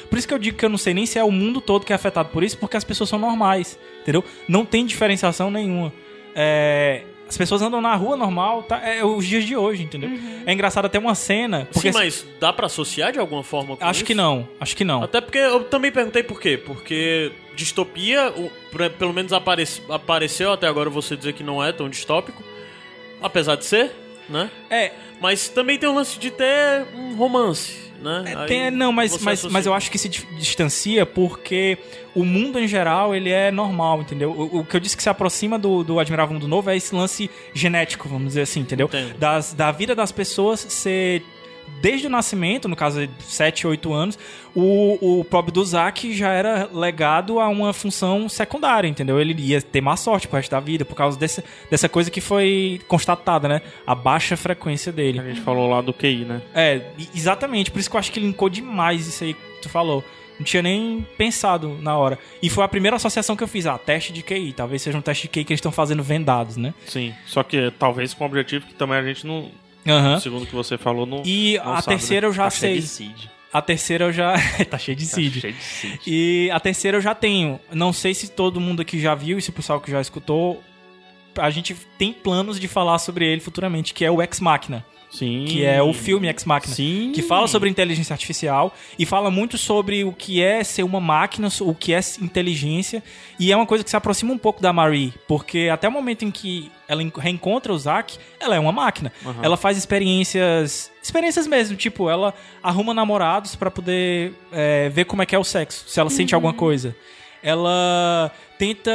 Speaker 5: Por isso que eu digo que eu não sei nem se é o mundo todo que é afetado por isso, porque as pessoas são normais, entendeu? Não tem diferenciação nenhuma. É, As pessoas andam na rua normal, tá? É os dias de hoje, entendeu? É engraçado até uma cena. Porque
Speaker 4: Sim, mas dá pra associar de alguma forma com
Speaker 5: Acho
Speaker 4: isso?
Speaker 5: que não, acho que não.
Speaker 4: Até porque eu também perguntei por quê. Porque distopia, o- pelo menos aparece- apareceu até agora você dizer que não é tão distópico. Apesar de ser, né?
Speaker 5: É,
Speaker 4: Mas também tem o lance de ter um romance, né?
Speaker 5: É, tem- não, mas, mas,
Speaker 4: associa.
Speaker 5: mas eu acho que se di- distancia porque o mundo em geral ele é normal, entendeu? O, o que eu disse que se aproxima do, do Admirável Mundo Novo é esse lance genético, vamos dizer assim, entendeu?
Speaker 4: Entendo.
Speaker 5: Das, da vida das pessoas ser. Desde o nascimento, no caso de 7, 8 anos, o, o próprio do Zack já era legado a uma função secundária, entendeu? Ele ia ter má sorte pro resto da vida por causa desse, dessa coisa que foi constatada, né? A baixa frequência dele.
Speaker 3: A gente falou lá do QI, né?
Speaker 5: É, exatamente. Por isso que eu acho que linkou demais isso aí que tu falou. Não tinha nem pensado na hora. E foi a primeira associação que eu fiz. Ah, teste de QI. Talvez seja um teste de QI que eles estão fazendo vendados, né?
Speaker 3: Sim. Só que talvez com o objetivo que também a gente não.
Speaker 5: Aham.
Speaker 3: Segundo que você falou, não.
Speaker 5: E
Speaker 3: não
Speaker 5: a
Speaker 3: sabe,
Speaker 5: terceira
Speaker 3: né?
Speaker 5: eu já
Speaker 3: Tá
Speaker 5: sei. A terceira eu já. tá cheio de
Speaker 3: Tá
Speaker 5: seed.
Speaker 3: cheio de seed.
Speaker 5: E a terceira eu já tenho. Não sei se todo mundo aqui já viu e se o pessoal que já escutou. A gente tem planos de falar sobre ele futuramente, que é o Ex Machina.
Speaker 3: Sim.
Speaker 5: que é o filme Ex Machina.
Speaker 3: Sim.
Speaker 5: Que fala sobre inteligência artificial e fala muito sobre o que é ser uma máquina, o que é inteligência. E é uma coisa que se aproxima um pouco da Marie, porque até o momento em que ela en- reencontra o Zack, ela é uma máquina. Ela faz experiências. Experiências mesmo, tipo, ela arruma namorados pra poder é, ver como é que é o sexo, se ela sente alguma coisa. Ela tenta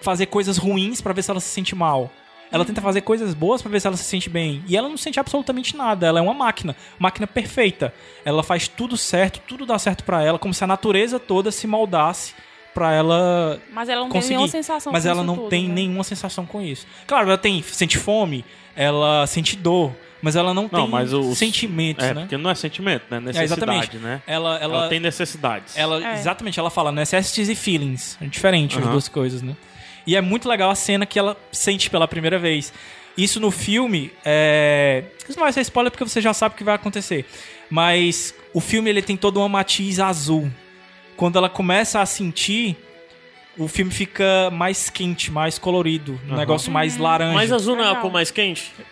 Speaker 5: fazer coisas ruins pra ver se ela se sente mal. Ela tenta fazer coisas boas pra ver se ela se sente bem. E ela não sente absolutamente nada. Ela é uma máquina. Máquina perfeita. Ela faz tudo certo, tudo dá certo pra ela, como se a natureza toda se moldasse pra ela
Speaker 2: Mas ela não
Speaker 5: conseguir.
Speaker 2: tem nenhuma sensação
Speaker 5: Mas
Speaker 2: com
Speaker 5: ela
Speaker 2: isso
Speaker 5: não
Speaker 2: tudo,
Speaker 5: tem
Speaker 2: né?
Speaker 5: nenhuma sensação com isso. Claro, ela tem sente fome, ela sente dor, mas ela não,
Speaker 3: Não,
Speaker 5: tem
Speaker 3: mas o-
Speaker 5: sentimentos,
Speaker 3: É,
Speaker 5: né?
Speaker 3: porque não é sentimento, né?
Speaker 5: É,
Speaker 3: Necessidade,
Speaker 5: exatamente.
Speaker 3: né?
Speaker 5: Ela, ela,
Speaker 3: Ela, tem necessidades.
Speaker 5: ela-
Speaker 2: É.
Speaker 5: Exatamente, ela fala necessities e feelings. É diferente as
Speaker 3: Aham.
Speaker 5: duas coisas, né? E é muito legal a cena que ela sente pela primeira vez. Isso no filme, é... Isso não vai ser spoiler porque você já sabe o que vai acontecer. Mas o filme, ele tem todo uma matiz azul. quando ela começa a sentir, o filme fica mais quente, mais colorido, um negócio mais laranja.
Speaker 4: Mas azul não é a cor mais quente?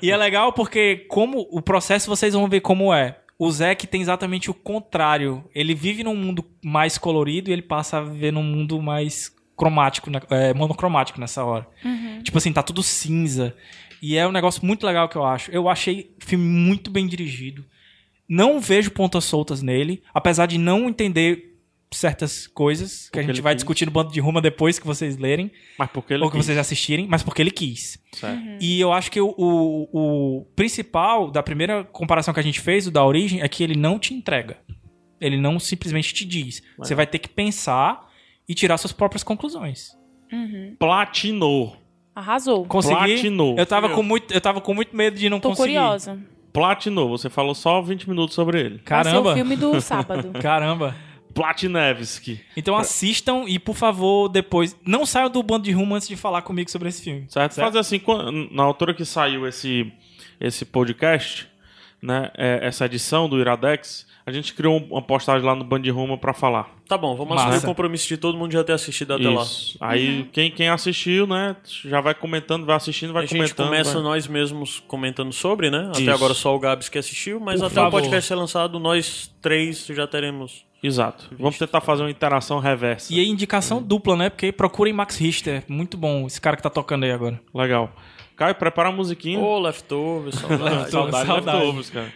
Speaker 5: E é legal porque, como o processo vocês vão ver como é. O Zack tem exatamente o contrário. Ele vive num mundo mais colorido e ele passa a viver num mundo mais cromático, é, monocromático nessa hora. Tipo assim, tá tudo cinza. E é um negócio muito legal que eu acho. Eu achei o filme muito bem dirigido. Não vejo pontas soltas nele, apesar de não entender certas coisas que
Speaker 3: Porque
Speaker 5: a gente vai
Speaker 3: quis.
Speaker 5: discutir no Bando de Ruma depois que vocês lerem
Speaker 3: Mas porque ele
Speaker 5: ou que
Speaker 3: quis.
Speaker 5: vocês assistirem, mas porque ele quis.
Speaker 3: Certo.
Speaker 5: E eu acho que o, o, o principal da primeira comparação que a gente fez, o da origem, é que ele não te entrega. Ele não simplesmente te diz. Você vai ter que pensar e tirar suas próprias conclusões.
Speaker 3: Platinou.
Speaker 2: Arrasou.
Speaker 5: Consegui.
Speaker 3: Platinou.
Speaker 5: Eu tava, com muito, eu tava com muito medo de não
Speaker 2: Tô
Speaker 5: conseguir.
Speaker 2: curiosa.
Speaker 3: Platinou. Você falou só 20 minutos sobre ele.
Speaker 2: Vai ser
Speaker 5: Caramba.
Speaker 2: o filme do sábado.
Speaker 5: Caramba.
Speaker 3: Platinevski.
Speaker 5: Então assistam e, por favor, depois. Não saiam do bando de rumo antes de falar comigo sobre esse filme.
Speaker 3: Certo? Fazer assim, na altura que saiu esse, esse podcast, né, é, essa edição do Iradex, a gente criou uma postagem lá no Band Ruma pra falar.
Speaker 4: Tá bom, vamos
Speaker 5: Massa.
Speaker 4: assumir o compromisso de todo mundo já ter assistido até lá.
Speaker 3: Isso. Aí quem, quem assistiu, né, já vai comentando, vai assistindo, vai
Speaker 4: A gente
Speaker 3: comentando.
Speaker 4: começa
Speaker 3: vai-
Speaker 4: nós mesmos comentando sobre, né? Até
Speaker 3: Isso.
Speaker 4: agora só o Gabs que assistiu, mas
Speaker 5: Por
Speaker 4: até o
Speaker 5: favor.
Speaker 4: podcast ser lançado, nós três já teremos.
Speaker 3: Exato. Vamos tentar fazer uma interação reversa.
Speaker 5: E a indicação dupla, né? Porque procurem Max Richter. Muito bom esse cara que tá tocando aí agora.
Speaker 3: Legal. Caio, prepara a musiquinha.
Speaker 4: Ô, Leftovers, saudade.
Speaker 3: Saudade,
Speaker 5: saudade.
Speaker 3: Leftovers, cara.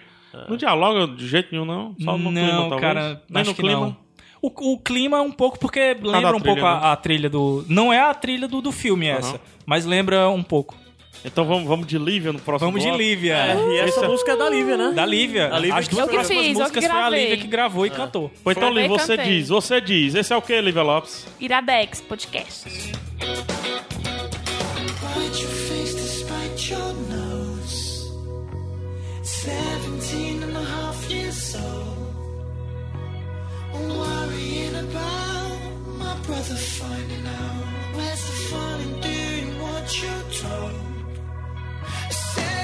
Speaker 3: Não dialoga de jeito nenhum, não. Só no
Speaker 5: não,
Speaker 3: clima, talvez.
Speaker 5: cara,
Speaker 3: Nem no clima.
Speaker 5: não. O, o clima é um pouco porque lembra um
Speaker 3: trilha,
Speaker 5: pouco a,
Speaker 3: né?
Speaker 5: a trilha do. Não é a trilha do, do filme essa, mas lembra um pouco.
Speaker 3: Então vamos, vamos de Lívia no próximo
Speaker 5: Vamos de
Speaker 3: bloco?
Speaker 5: Lívia.
Speaker 4: É, e essa
Speaker 3: Esse é-
Speaker 4: música é da Lívia, né?
Speaker 5: Da Lívia.
Speaker 4: A Lívia
Speaker 5: As
Speaker 4: que
Speaker 5: duas próximas
Speaker 2: fiz,
Speaker 5: músicas foi a. Lívia que gravou e cantou.
Speaker 3: Ou então, Lívia, você
Speaker 2: cantei.
Speaker 3: diz, você diz. Esse é o que, Lívia Lopes?
Speaker 2: Iradex Podcast.
Speaker 6: Despite your face, despite your nose. Seventeen and a half years old. Worrying about my brother finding out. Where's the fun in doing what you're told?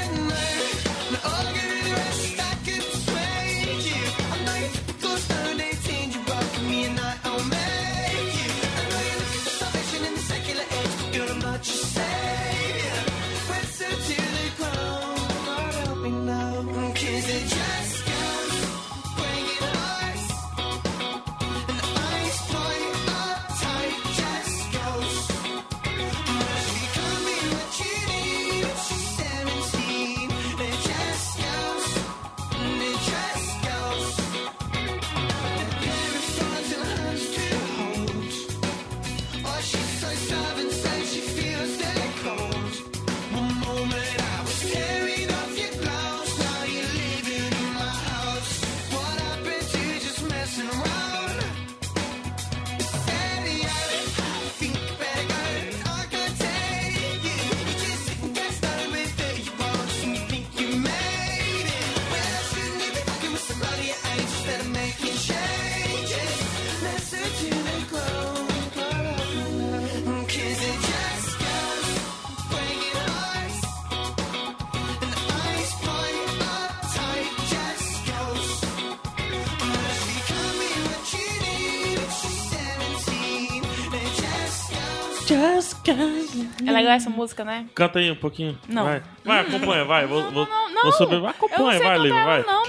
Speaker 6: Said no, no, I'll give you the rest I could
Speaker 2: É legal essa música, né?
Speaker 3: Canta aí um pouquinho.
Speaker 2: Não.
Speaker 3: Vai, vai acompanha, vai. Vou, vou,
Speaker 2: Não, não.
Speaker 3: vou subir.
Speaker 2: Não
Speaker 3: acompanha, vai, Lívia, vai.
Speaker 2: Não.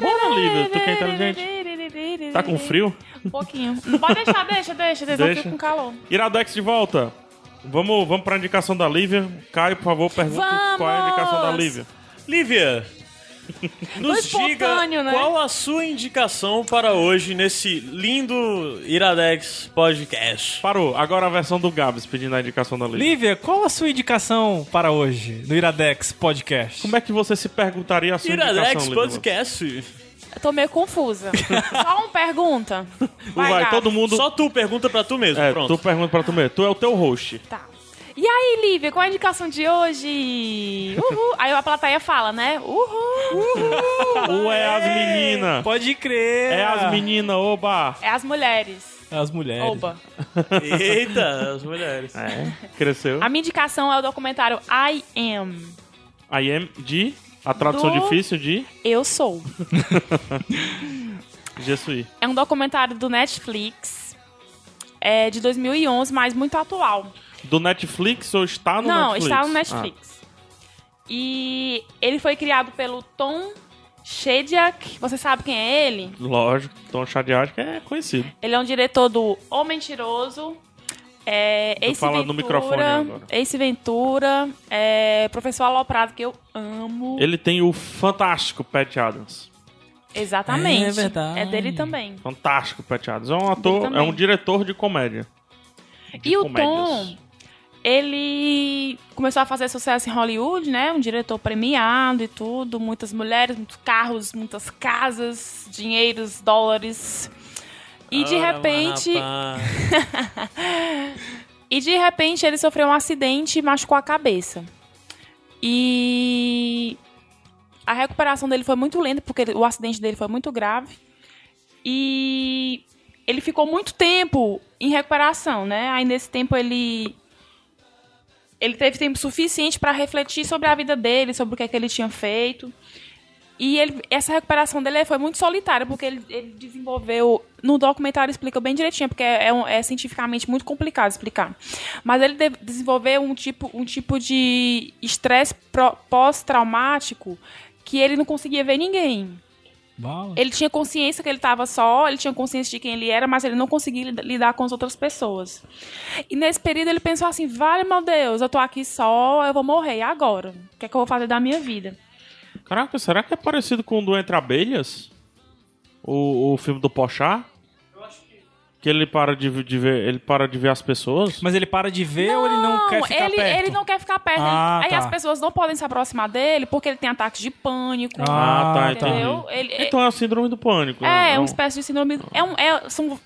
Speaker 3: Bora, Lívia, tu que é inteligente. Tá com frio?
Speaker 2: Um pouquinho. Não pode deixar, deixa, deixa. Deixa, eu
Speaker 3: Deixa.
Speaker 2: com calor.
Speaker 3: Iradex de volta. Vamos, vamos pra indicação da Lívia. Caio, por favor, pergunta qual é a indicação da! Lívia.
Speaker 4: Lívia, nos diga
Speaker 2: espontâneo, né?
Speaker 4: qual a sua indicação para hoje nesse lindo Iradex Podcast.
Speaker 3: Parou. Agora a versão do Gabs pedindo a indicação da Lívia.
Speaker 5: Lívia, qual a sua indicação para hoje no Iradex Podcast?
Speaker 3: Como é que você se perguntaria a sua
Speaker 4: Iradex
Speaker 3: indicação, Lívia?
Speaker 4: Podcast.
Speaker 2: Eu tô meio confusa. Só uma pergunta.
Speaker 3: Vai,
Speaker 2: Gabi.
Speaker 3: todo mundo...
Speaker 4: Só tu pergunta pra tu mesmo,
Speaker 3: É,
Speaker 4: pronto.
Speaker 3: tu pergunta pra tu mesmo. Tu é o teu host.
Speaker 2: Tá. E aí, Lívia, qual a indicação de hoje? Uhul. Aí a plateia fala, né? Uhul.
Speaker 3: Ou é as meninas?
Speaker 5: Pode crer.
Speaker 3: É as meninas, oba!
Speaker 2: É as mulheres.
Speaker 5: As mulheres.
Speaker 2: Oba.
Speaker 4: Eita, as mulheres.
Speaker 3: É, cresceu.
Speaker 2: A minha indicação é o documentário I Am.
Speaker 3: I am de... A tradução
Speaker 2: Do-
Speaker 3: difícil de...
Speaker 2: Eu sou.
Speaker 3: Jesuí.
Speaker 2: É um documentário do Netflix. É de 2011, mas muito atual.
Speaker 3: Do Netflix ou está no
Speaker 2: Não,
Speaker 3: Netflix?
Speaker 2: está no Netflix. E ele foi criado pelo Tom Shedyak. Você sabe quem é ele?
Speaker 3: Ah, lógico, Tom Chadiac é conhecido.
Speaker 2: Ele é um diretor do O Mentiroso, é, Ace
Speaker 3: fala
Speaker 2: Ventura,
Speaker 3: no microfone agora.
Speaker 2: Ace Ventura, é, Professor Aloprado, que eu amo.
Speaker 3: Ele tem o fantástico Pat Adams.
Speaker 2: Exatamente.
Speaker 5: É verdade.
Speaker 2: É dele também.
Speaker 3: Fantástico Pat Adams. É um ator, é um diretor de comédia. De
Speaker 2: E o
Speaker 3: comédias.
Speaker 2: Tom, ele começou a fazer sucesso em Hollywood, né? Um diretor premiado e tudo. Muitas mulheres, muitos carros, muitas casas, dinheiros, dólares. E de
Speaker 4: Ora,
Speaker 2: repente. E de repente ele sofreu um acidente e machucou a cabeça. E a recuperação dele foi muito lenta, porque o acidente dele foi muito grave. E ele ficou muito tempo em recuperação, né? Aí nesse tempo ele ele teve tempo suficiente para refletir sobre a vida dele, sobre o que, é que ele tinha feito. E ele- essa recuperação dele foi muito solitária, porque ele, ele desenvolveu. No documentário explica bem direitinho, porque é, é é cientificamente muito complicado explicar. Mas ele de- desenvolveu um tipo, um tipo de estresse pós-traumático que ele não conseguia ver ninguém.
Speaker 5: Bala.
Speaker 2: Ele tinha consciência que ele estava só, ele tinha consciência de quem ele era, mas ele não conseguia lida- lidar com as outras pessoas. E nesse período ele pensou assim: vale, meu Deus, eu tô aqui só, eu vou morrer, e agora? O que é que eu vou fazer da minha vida?
Speaker 3: Caraca, será que é parecido com o do Entre Abelhas? O, o filme do Pochá? Que ele para de, de ver, ele para de ver as pessoas?
Speaker 5: Mas ele para de ver ou ele não quer ficar
Speaker 2: ele,
Speaker 5: perto?
Speaker 2: ele não quer ficar perto.
Speaker 5: Ah,
Speaker 2: Ele- aí
Speaker 5: tá.
Speaker 2: as pessoas não podem se aproximar dele porque ele tem ataques de pânico.
Speaker 3: Ah, tá,
Speaker 2: entendeu?
Speaker 3: entendi.
Speaker 2: Ele,
Speaker 3: Então é a síndrome do pânico.
Speaker 2: é,
Speaker 3: né?
Speaker 2: é
Speaker 3: Não.
Speaker 2: uma espécie de síndrome. É um, é- são,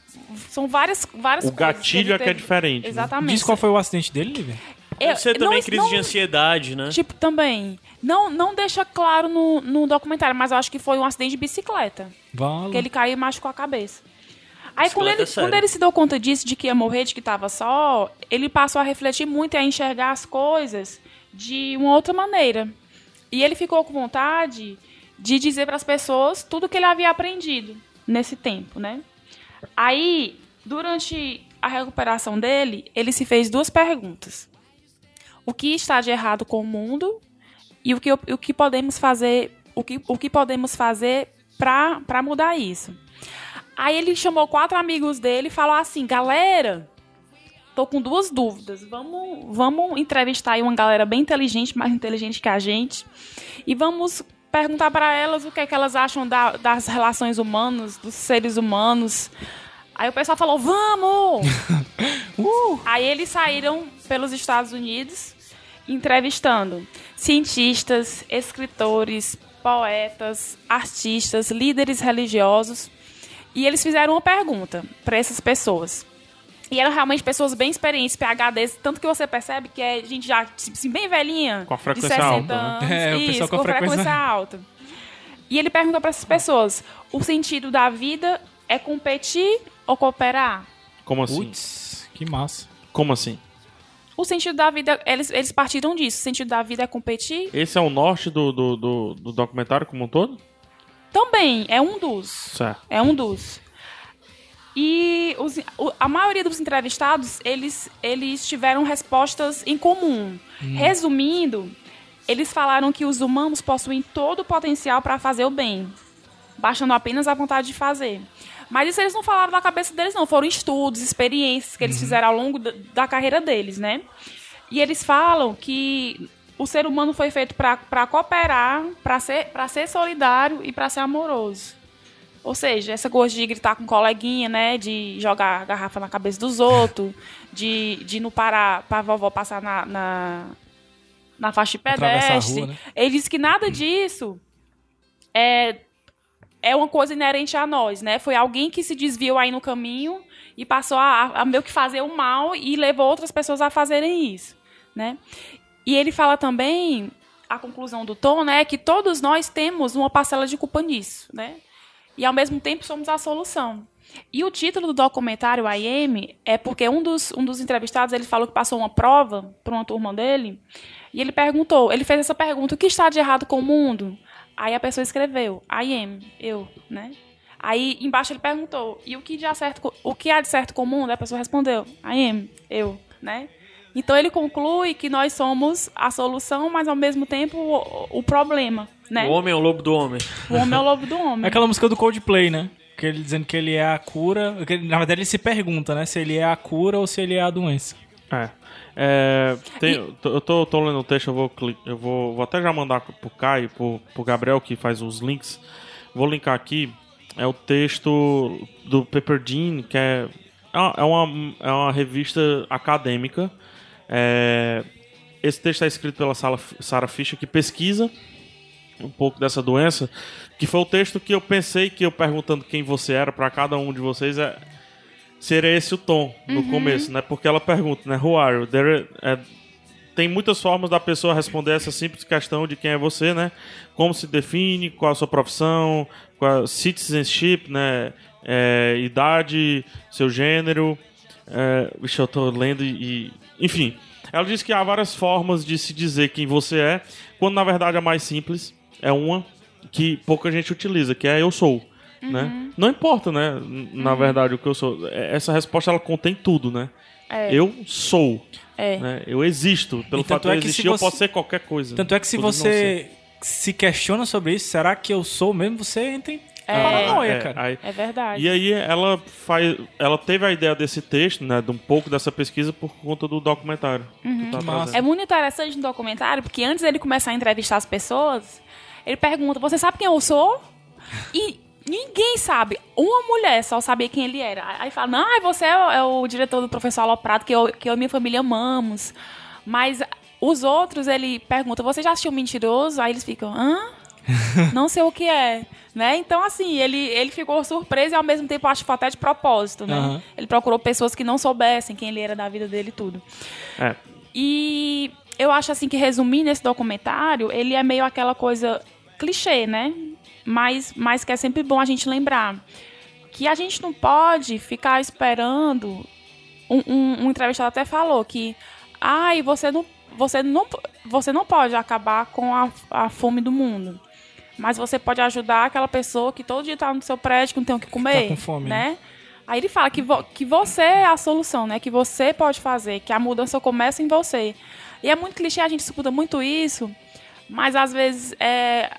Speaker 2: são várias, várias
Speaker 3: O gatilho é que é diferente, né?
Speaker 2: Exatamente.
Speaker 5: Diz qual foi o acidente dele, Lívia?
Speaker 4: Deve ser também
Speaker 2: não-
Speaker 4: crise
Speaker 2: não-
Speaker 4: de ansiedade, né?
Speaker 2: Tipo, também. Não, não deixa claro no, no documentário, mas eu acho que foi um acidente de bicicleta.
Speaker 5: Vala.
Speaker 2: Que ele caiu e machucou a cabeça. Aí quando ele,
Speaker 4: é
Speaker 2: quando ele se deu conta disso, de que ia morrer, de que estava só, ele passou a refletir muito e a enxergar as coisas de uma outra maneira. E ele ficou com vontade de dizer para as pessoas tudo que ele havia aprendido nesse tempo, né? Aí, durante a recuperação dele, ele se fez duas perguntas. O que está de errado com o mundo e o que, o que podemos fazer, o que, o que podemos fazer para mudar isso? Aí ele chamou quatro amigos dele e falou assim: galera, tô com duas dúvidas. Vamos, vamos entrevistar aí uma galera bem inteligente, mais inteligente que a gente, e vamos perguntar para elas o que é que elas acham da- das relações humanas, dos seres humanos. Aí o pessoal falou: vamos! Uh! Aí eles saíram pelos Estados Unidos entrevistando cientistas, escritores, poetas, artistas, líderes religiosos. E eles fizeram uma pergunta para essas pessoas. E eram realmente pessoas bem experientes, PHDs, tanto que você percebe que é gente já tipo assim, bem velhinha,
Speaker 3: Com a
Speaker 2: de
Speaker 3: frequência
Speaker 2: 60
Speaker 3: alta, né?
Speaker 2: anos,
Speaker 5: É, o
Speaker 2: isso,
Speaker 5: com
Speaker 2: com,
Speaker 5: a frequência-
Speaker 2: frequência alta. E ele perguntou para essas pessoas: o sentido da vida é competir ou cooperar?
Speaker 3: Como assim?
Speaker 5: Putz, que massa.
Speaker 3: Como assim?
Speaker 2: O sentido da vida, eles, eles partiram disso. O sentido da vida é competir?
Speaker 3: Esse é o norte do, do, do, do documentário como um todo?
Speaker 2: Também, é um dos.
Speaker 3: Certo.
Speaker 2: É um dos. E os- a maioria dos entrevistados, eles, eles tiveram respostas em comum. Resumindo, eles falaram que os humanos possuem todo o potencial para fazer o bem, baixando apenas a vontade de fazer. Mas isso eles não falaram da cabeça deles, não. Foram estudos, experiências que eles fizeram ao longo da, da carreira deles, né? E eles falam que o ser humano foi feito para cooperar, para ser, pra ser solidário e para ser amoroso. Ou seja, essa coisa de gritar com coleguinha, né? De jogar garrafa na cabeça dos outros, de, de não parar pra vovó passar na, na, na faixa de
Speaker 5: a
Speaker 2: pedestre.
Speaker 5: rua, né?
Speaker 2: Ele disse que nada disso é, é uma coisa inerente a nós, né? Foi alguém que se desviou aí no caminho e passou a, a meio que fazer o mal e levou outras pessoas a fazerem isso, né? E ele fala também, a conclusão do Tom, né, que todos nós temos uma parcela de culpa nisso, né? E ao mesmo tempo somos a solução. E o título do documentário I Am é porque um dos, um dos entrevistados ele falou que passou uma prova para uma turma dele e ele perguntou, ele fez essa pergunta: o que está de errado com o mundo? Aí a pessoa escreveu I am, eu, né? Aí embaixo ele perguntou, e o que, de certo, o que há de certo comum? Daí a pessoa respondeu, I am, eu, né? Então ele conclui que nós somos a solução, mas ao mesmo tempo o, o problema, né?
Speaker 4: O homem é o lobo do homem.
Speaker 2: O homem é o lobo do
Speaker 5: É
Speaker 2: homem.
Speaker 5: aquela música do Coldplay, né? Que ele dizendo que ele é a cura. que ele- na verdade, ele se pergunta, né? Se ele é a cura ou se ele é a doença.
Speaker 3: É. É, tem- tô- eu tô, tô lendo o texto, eu vou, cli- eu vou, vou até já mandar pro Caio, pro, pro Gabriel que faz os links. Vou linkar aqui. É o texto do Pepperdine, que é, é uma, é uma revista acadêmica. É, esse texto é escrito pela Sarah Fisher, que pesquisa um pouco dessa doença. Que foi o texto que eu pensei que eu perguntando quem você era para cada um de vocês é, seria esse o tom no começo, né? Porque ela pergunta, né? Who are you? There, é, tem muitas formas da pessoa responder essa simples questão de quem é você, né? Como se define, qual a sua profissão, qual a citizenship, né? É, idade, seu gênero. É, vixe, eu tô lendo e- Enfim, ela diz que há várias formas de se dizer quem você é, quando na verdade a mais simples é uma que pouca gente utiliza, que é eu sou. Né? Não importa, né? Na verdade, o que eu sou. É- Essa resposta ela contém tudo, né?
Speaker 2: É.
Speaker 3: Eu sou.
Speaker 2: É.
Speaker 3: Né? Eu existo. Pelo
Speaker 5: E
Speaker 3: fato de
Speaker 5: é
Speaker 3: eu existir, eu
Speaker 5: você-
Speaker 3: posso ser qualquer coisa.
Speaker 5: Tanto é que se você se questiona sobre isso, será que eu sou mesmo? Você entra em
Speaker 2: É.
Speaker 5: paranoia,
Speaker 3: É,
Speaker 5: cara.
Speaker 3: aí-
Speaker 2: É verdade.
Speaker 3: E aí ela faz, ela teve a ideia desse texto, né, de um pouco dessa pesquisa por conta do documentário. que tá.
Speaker 2: É muito interessante no documentário, porque antes dele começar a entrevistar as pessoas, ele pergunta: Você sabe quem eu sou? E ninguém sabe. Uma mulher só sabia quem ele era. Aí fala: Não, você é o, é o diretor do professor Aloprado, que eu, que eu e minha família amamos. Mas os outros, ele pergunta: Você já assistiu Mentiroso? Aí eles ficam: Hã? Não sei o que é. Né? Então, assim, ele, ele ficou surpreso e ao mesmo tempo acho que foi até de propósito, né?
Speaker 5: Aham.
Speaker 2: Ele procurou pessoas que não soubessem quem ele era da vida dele e tudo.
Speaker 3: É.
Speaker 2: E eu acho assim que resumindo esse documentário, ele é meio aquela coisa clichê, né? Mas, mas que é sempre bom a gente lembrar que a gente não pode ficar esperando. Um, um, um entrevistado até falou que, ai, você não, você não, você não pode acabar com a, a fome do mundo. Mas você pode ajudar aquela pessoa que todo dia tá no seu prédio, que não tem o que comer.
Speaker 5: com fome,
Speaker 2: né? Aí ele fala que, vo- que você é a solução, né? Que você pode fazer, que a mudança começa em você. E é muito clichê, a gente escuta muito isso, mas às vezes é,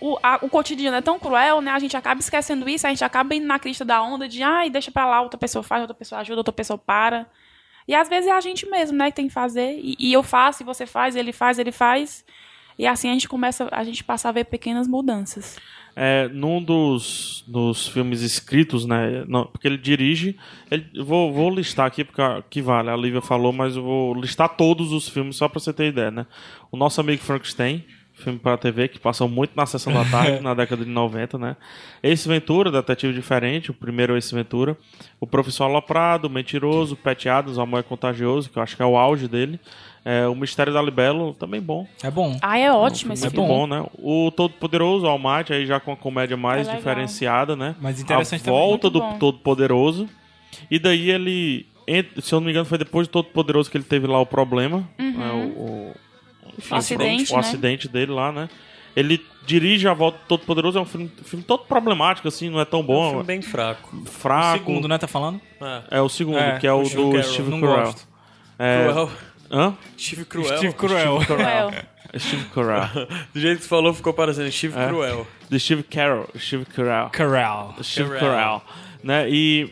Speaker 2: o, a- o cotidiano é tão cruel, né? A gente acaba esquecendo isso, a gente acaba indo na crista da onda de, ai, deixa pra lá, outra pessoa faz, outra pessoa ajuda, outra pessoa para. E às vezes é a gente mesmo, né, que tem que fazer. E, e eu faço, e você faz, ele faz, ele faz. E assim a gente começa, a gente passa a ver pequenas mudanças.
Speaker 3: É, num dos, dos filmes escritos, né? não, porque ele dirige. Ele, vou, vou listar aqui, porque que vale, a Lívia falou, mas eu vou listar todos os filmes, só pra você ter ideia, né? O nosso amigo Frankenstein, filme para TV, que passou muito na sessão da tarde, na década de 90, né? Ace Ventura, Detetive Diferente, o primeiro Ace Ventura. O Professor Aloprado, Mentiroso, Pet Adams, O Amor é Contagioso, que eu acho que é o auge dele. É, o Mistério da Libelo, também bom.
Speaker 5: É bom.
Speaker 2: Ah, é ótimo esse
Speaker 3: É
Speaker 2: filme.
Speaker 3: bom, né? O Todo Poderoso, All Might, aí já com a comédia mais
Speaker 2: É
Speaker 3: diferenciada, né?
Speaker 5: Mas interessante
Speaker 3: A
Speaker 5: também.
Speaker 3: volta do
Speaker 2: bom.
Speaker 3: Todo Poderoso. E daí ele, se eu não me engano, foi depois do Todo Poderoso que ele teve lá o problema. né? O, o- enfim,
Speaker 2: Uhum. O acidente,
Speaker 3: o
Speaker 2: né?
Speaker 3: acidente dele lá, né? Ele dirige a volta do Todo Poderoso, é um filme, filme todo problemático, assim, não é tão
Speaker 4: É um
Speaker 3: bom.
Speaker 4: filme bem fraco.
Speaker 3: fraco.
Speaker 5: Segundo, né? Tá falando?
Speaker 4: É.
Speaker 3: É o segundo,
Speaker 5: É,
Speaker 3: que é o
Speaker 4: o
Speaker 3: do. Steve Carell. É. hã?
Speaker 4: Steve Cruel.
Speaker 5: Steve Cruel.
Speaker 2: Cruel.
Speaker 3: Steve Carell.
Speaker 4: Do jeito que você falou, ficou parecendo Steve
Speaker 3: É.
Speaker 4: Cruel.
Speaker 3: Do Steve Carell. Steve Carell.
Speaker 5: Corral.
Speaker 3: Steve
Speaker 4: Carell.
Speaker 3: Carell. Né? E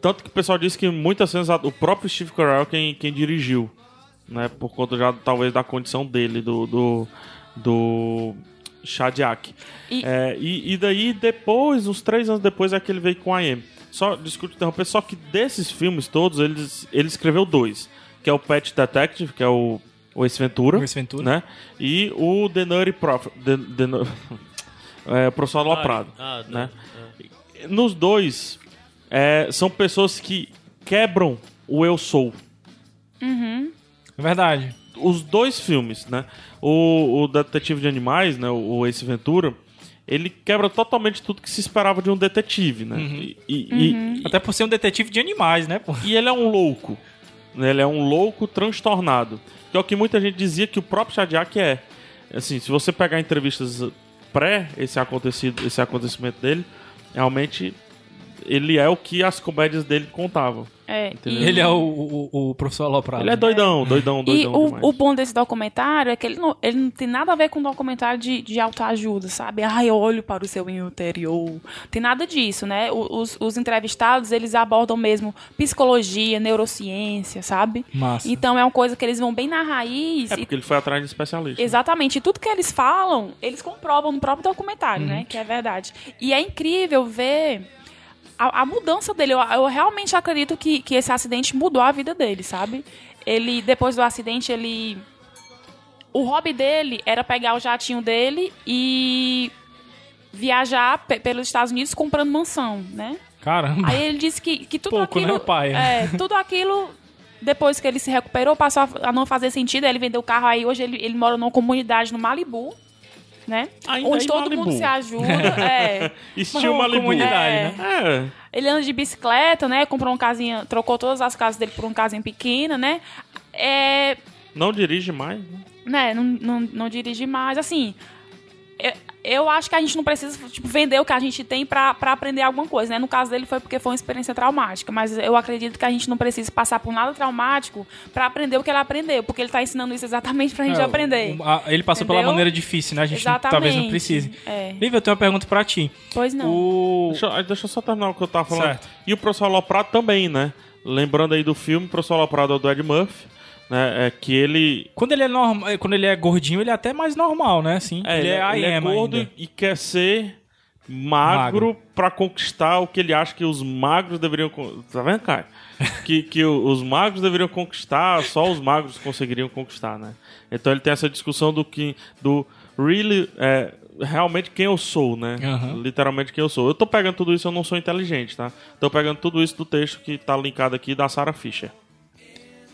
Speaker 3: tanto que o pessoal disse que muitas vezes a- o próprio Steve Carell quem, quem dirigiu, né? Por conta já talvez da condição dele, do do, do Shadiak.
Speaker 2: E-
Speaker 3: É, e, e daí depois, uns três anos depois, é que ele veio com a AM. Só, desculpe interromper, só que desses filmes todos, eles, ele escreveu dois. Que é o Pet Detective, que é o, o Ace Ventura.
Speaker 5: O Ace Ventura.
Speaker 3: Né? E o The Nutty Prophet. The, The, é, o Professor Aloprado.
Speaker 4: Ah,
Speaker 3: né?
Speaker 4: é.
Speaker 3: Nos dois, é, são pessoas que quebram o eu sou.
Speaker 5: É verdade.
Speaker 3: Os dois filmes, né? O, o Detetive de Animais, né? O, Ace Ventura, ele quebra totalmente tudo que se esperava de um detetive, né? E, e- e-
Speaker 5: Até por ser um detetive de animais, né, pô?
Speaker 3: e ele é um louco. Né? Ele é um louco transtornado. Que é o que muita gente dizia que o próprio Shadiak é. Assim, se você pegar entrevistas pré esse acontecido, esse acontecimento dele, realmente ele é o que as comédias dele contavam.
Speaker 2: É, e-
Speaker 5: Ele é o, o, o professor Aloprado.
Speaker 3: Ele é doidão, doidão,
Speaker 2: E
Speaker 3: doidão
Speaker 2: o,
Speaker 3: demais.
Speaker 2: o bom desse documentário é que ele não, ele não tem nada a ver com documentário de, de autoajuda, sabe? Ai, olho para o seu interior. Tem nada disso, né? O- Os, os entrevistados, eles abordam mesmo psicologia, neurociência, sabe?
Speaker 5: Massa.
Speaker 2: Então é uma coisa que eles vão bem na raiz.
Speaker 3: É
Speaker 2: e-
Speaker 3: porque ele foi atrás de especialista.
Speaker 2: Exatamente. E tudo que eles falam, eles comprovam no próprio documentário, né? Que é verdade. E é incrível ver a, a mudança dele. Eu, eu realmente acredito que, que esse acidente mudou a vida dele, sabe? Ele, depois do acidente, ele. O hobby dele era pegar o jatinho dele e viajar pe- pelos Estados Unidos comprando mansão, né?
Speaker 5: Caramba.
Speaker 2: Aí ele disse que, que tudo
Speaker 5: Pouco,
Speaker 2: aquilo.
Speaker 5: né, pai?
Speaker 2: É, tudo aquilo. Depois que ele se recuperou, passou a- a não fazer sentido. Aí ele vendeu o carro. Aí hoje ele, ele mora numa comunidade no Malibu, né?
Speaker 3: Ainda
Speaker 2: onde todo
Speaker 3: Malibu.
Speaker 2: mundo se ajuda. é.
Speaker 3: Estilo
Speaker 5: uma
Speaker 3: Malibu.
Speaker 5: comunidade,
Speaker 2: É.
Speaker 5: né?
Speaker 3: É.
Speaker 2: Ele anda de bicicleta, né? Comprou uma casinha, trocou todas as casas dele por uma casinha pequena, né? É,
Speaker 3: Não dirige mais, né?
Speaker 2: né, não, não, não dirige mais. Assim, eu, eu acho que a gente não precisa tipo, vender o que a gente tem pra, pra aprender alguma coisa, né? No caso dele foi porque foi uma experiência traumática, mas eu acredito que a gente não precisa passar por nada traumático pra aprender o que ele aprendeu, porque ele tá ensinando isso exatamente pra gente
Speaker 5: É,
Speaker 2: aprender.
Speaker 5: o- a- ele passou pela
Speaker 2: Entendeu?
Speaker 5: maneira difícil, né? A gente não- talvez não precise.
Speaker 2: É.
Speaker 5: Lívia, eu tenho uma pergunta pra ti.
Speaker 2: Pois não.
Speaker 5: O...
Speaker 3: Deixa, eu- deixa eu só terminar o que eu tava falando.
Speaker 5: Certo.
Speaker 3: E o professor Aloprado também, né? Lembrando aí do filme, o professor Aloprado é o do Ed Murphy, né? É que ele.
Speaker 5: Quando ele é normal, quando ele é gordinho, ele é até mais normal, né? Assim,
Speaker 3: É,
Speaker 5: ele, é, I
Speaker 3: ele é
Speaker 5: am
Speaker 3: gordo
Speaker 5: ainda.
Speaker 3: e quer ser magro, pra conquistar o que ele acha que os magros deveriam. Tá vendo, cara? que que os magros deveriam conquistar, só os magros conseguiriam conquistar, né? Então ele tem essa discussão do que. do really. é, realmente quem eu sou, né?
Speaker 5: Aham.
Speaker 3: Literalmente quem eu sou. Eu tô pegando tudo isso, eu não sou inteligente, tá? Tô pegando tudo isso do texto que tá linkado aqui da Sarah Fisher.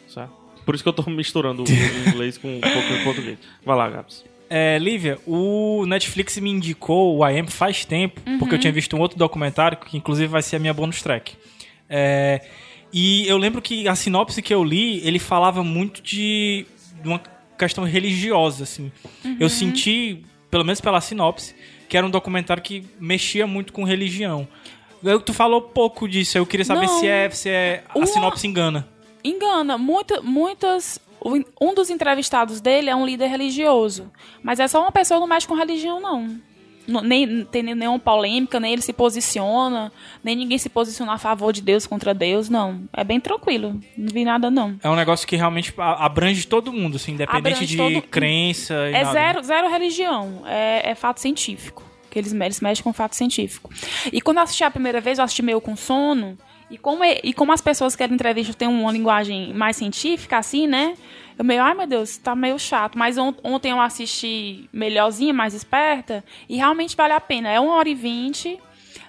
Speaker 3: Certo? Por isso que eu tô misturando o inglês com um pouco de português. Vai lá, Gabs.
Speaker 5: É, Lívia, o Netflix me indicou o I Am faz tempo, porque eu tinha visto um outro documentário, que inclusive vai ser a minha bonus track. É, e eu lembro que a sinopse que eu li, ele falava muito de, de uma questão religiosa, assim. Eu senti, pelo menos pela sinopse, que era um documentário que mexia muito com religião. Eu- Tu falou pouco disso, eu queria saber
Speaker 2: Não.
Speaker 5: se é, se é a
Speaker 2: Uma-
Speaker 5: sinopse engana.
Speaker 2: Engana. Muita, muitas. Um dos entrevistados dele é um líder religioso. Mas é só uma pessoa que não mexe com religião, não. Não- nem não tem nenhuma polêmica, nem ele se posiciona, nem ninguém se posiciona a favor de Deus contra Deus, não. É bem tranquilo. Não vi nada, não.
Speaker 5: É um negócio que realmente abrange todo mundo, assim, independente
Speaker 2: Abrange
Speaker 5: de
Speaker 2: todo-
Speaker 5: crença e
Speaker 2: É
Speaker 5: nada.
Speaker 2: zero, zero religião. É, é fato científico. Que eles, eles mexem com fato científico. E quando eu assisti a primeira vez, eu assisti meio com sono. E como, e, e como as pessoas que ele entrevista têm uma linguagem mais científica, assim, né? Eu meio, ai meu Deus, tá meio chato. Mas on- ontem eu assisti melhorzinha, mais esperta. E realmente vale a pena. É uma hora e vinte.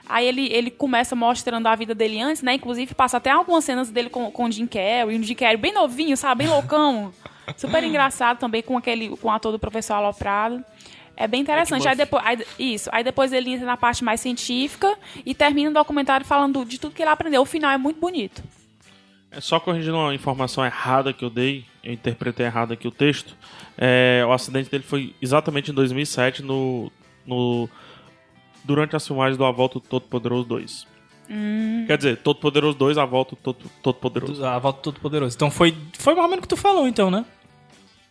Speaker 2: Aí ele, ele começa mostrando a vida dele antes, né? Inclusive passa até algumas cenas dele com, com o Jim Carrey. Um Jim Carrey bem novinho, sabe? Bem loucão. Super engraçado também com aquele com o ator do professor Aloprado. É bem interessante. Aí depois, aí- isso. Aí depois ele entra na parte mais científica e termina o documentário falando de tudo que ele aprendeu. O final é muito bonito.
Speaker 3: É só corrigindo uma informação errada que eu dei, eu interpretei errado aqui o texto. É, o acidente dele foi exatamente em 2007, no, no, durante as filmagens do A Volta do Todo-Poderoso 2. Quer dizer, Todo-Poderoso 2, A Volta do Todo- Todo-Poderoso.
Speaker 5: A volta do Todo Poderoso. Então foi, foi mais ou menos o que tu falou, então, né?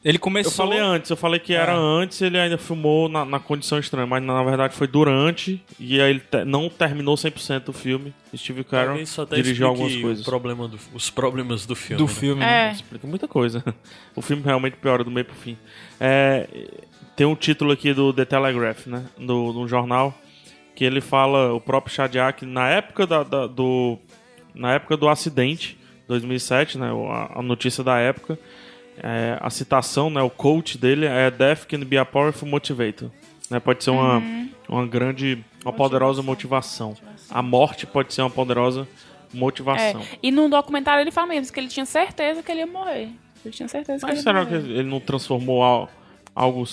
Speaker 5: Ele começou.
Speaker 3: Eu falei antes, eu falei que era
Speaker 5: É.
Speaker 3: antes, ele ainda filmou na, na condição estranha, mas na verdade foi durante, e aí ele te- não terminou 100% o filme. Steve Carell dirigiu algumas coisas.
Speaker 4: o problema do- os problemas do filme.
Speaker 5: do
Speaker 4: né?
Speaker 5: filme. né?
Speaker 2: É.
Speaker 3: Explica muita coisa. O filme realmente piora do meio pro fim. É, tem um título aqui do The Telegraph, né? Do, do jornal, que ele fala, o próprio Shadiak, na época da, da- do. Na época do acidente, 2007, né? A, a notícia da época. É, a citação, né? O coach dele é Death can be a powerful motivator. Né, pode ser uma, uma grande, uma poderosa motivação. A morte pode ser uma poderosa
Speaker 2: É.
Speaker 3: motivação.
Speaker 2: E no documentário ele fala mesmo que ele tinha certeza que ele ia morrer. Ele tinha certeza que
Speaker 3: Mas
Speaker 2: ele
Speaker 3: será
Speaker 2: ia
Speaker 3: que
Speaker 2: morrer.
Speaker 3: ele não transformou al- algo.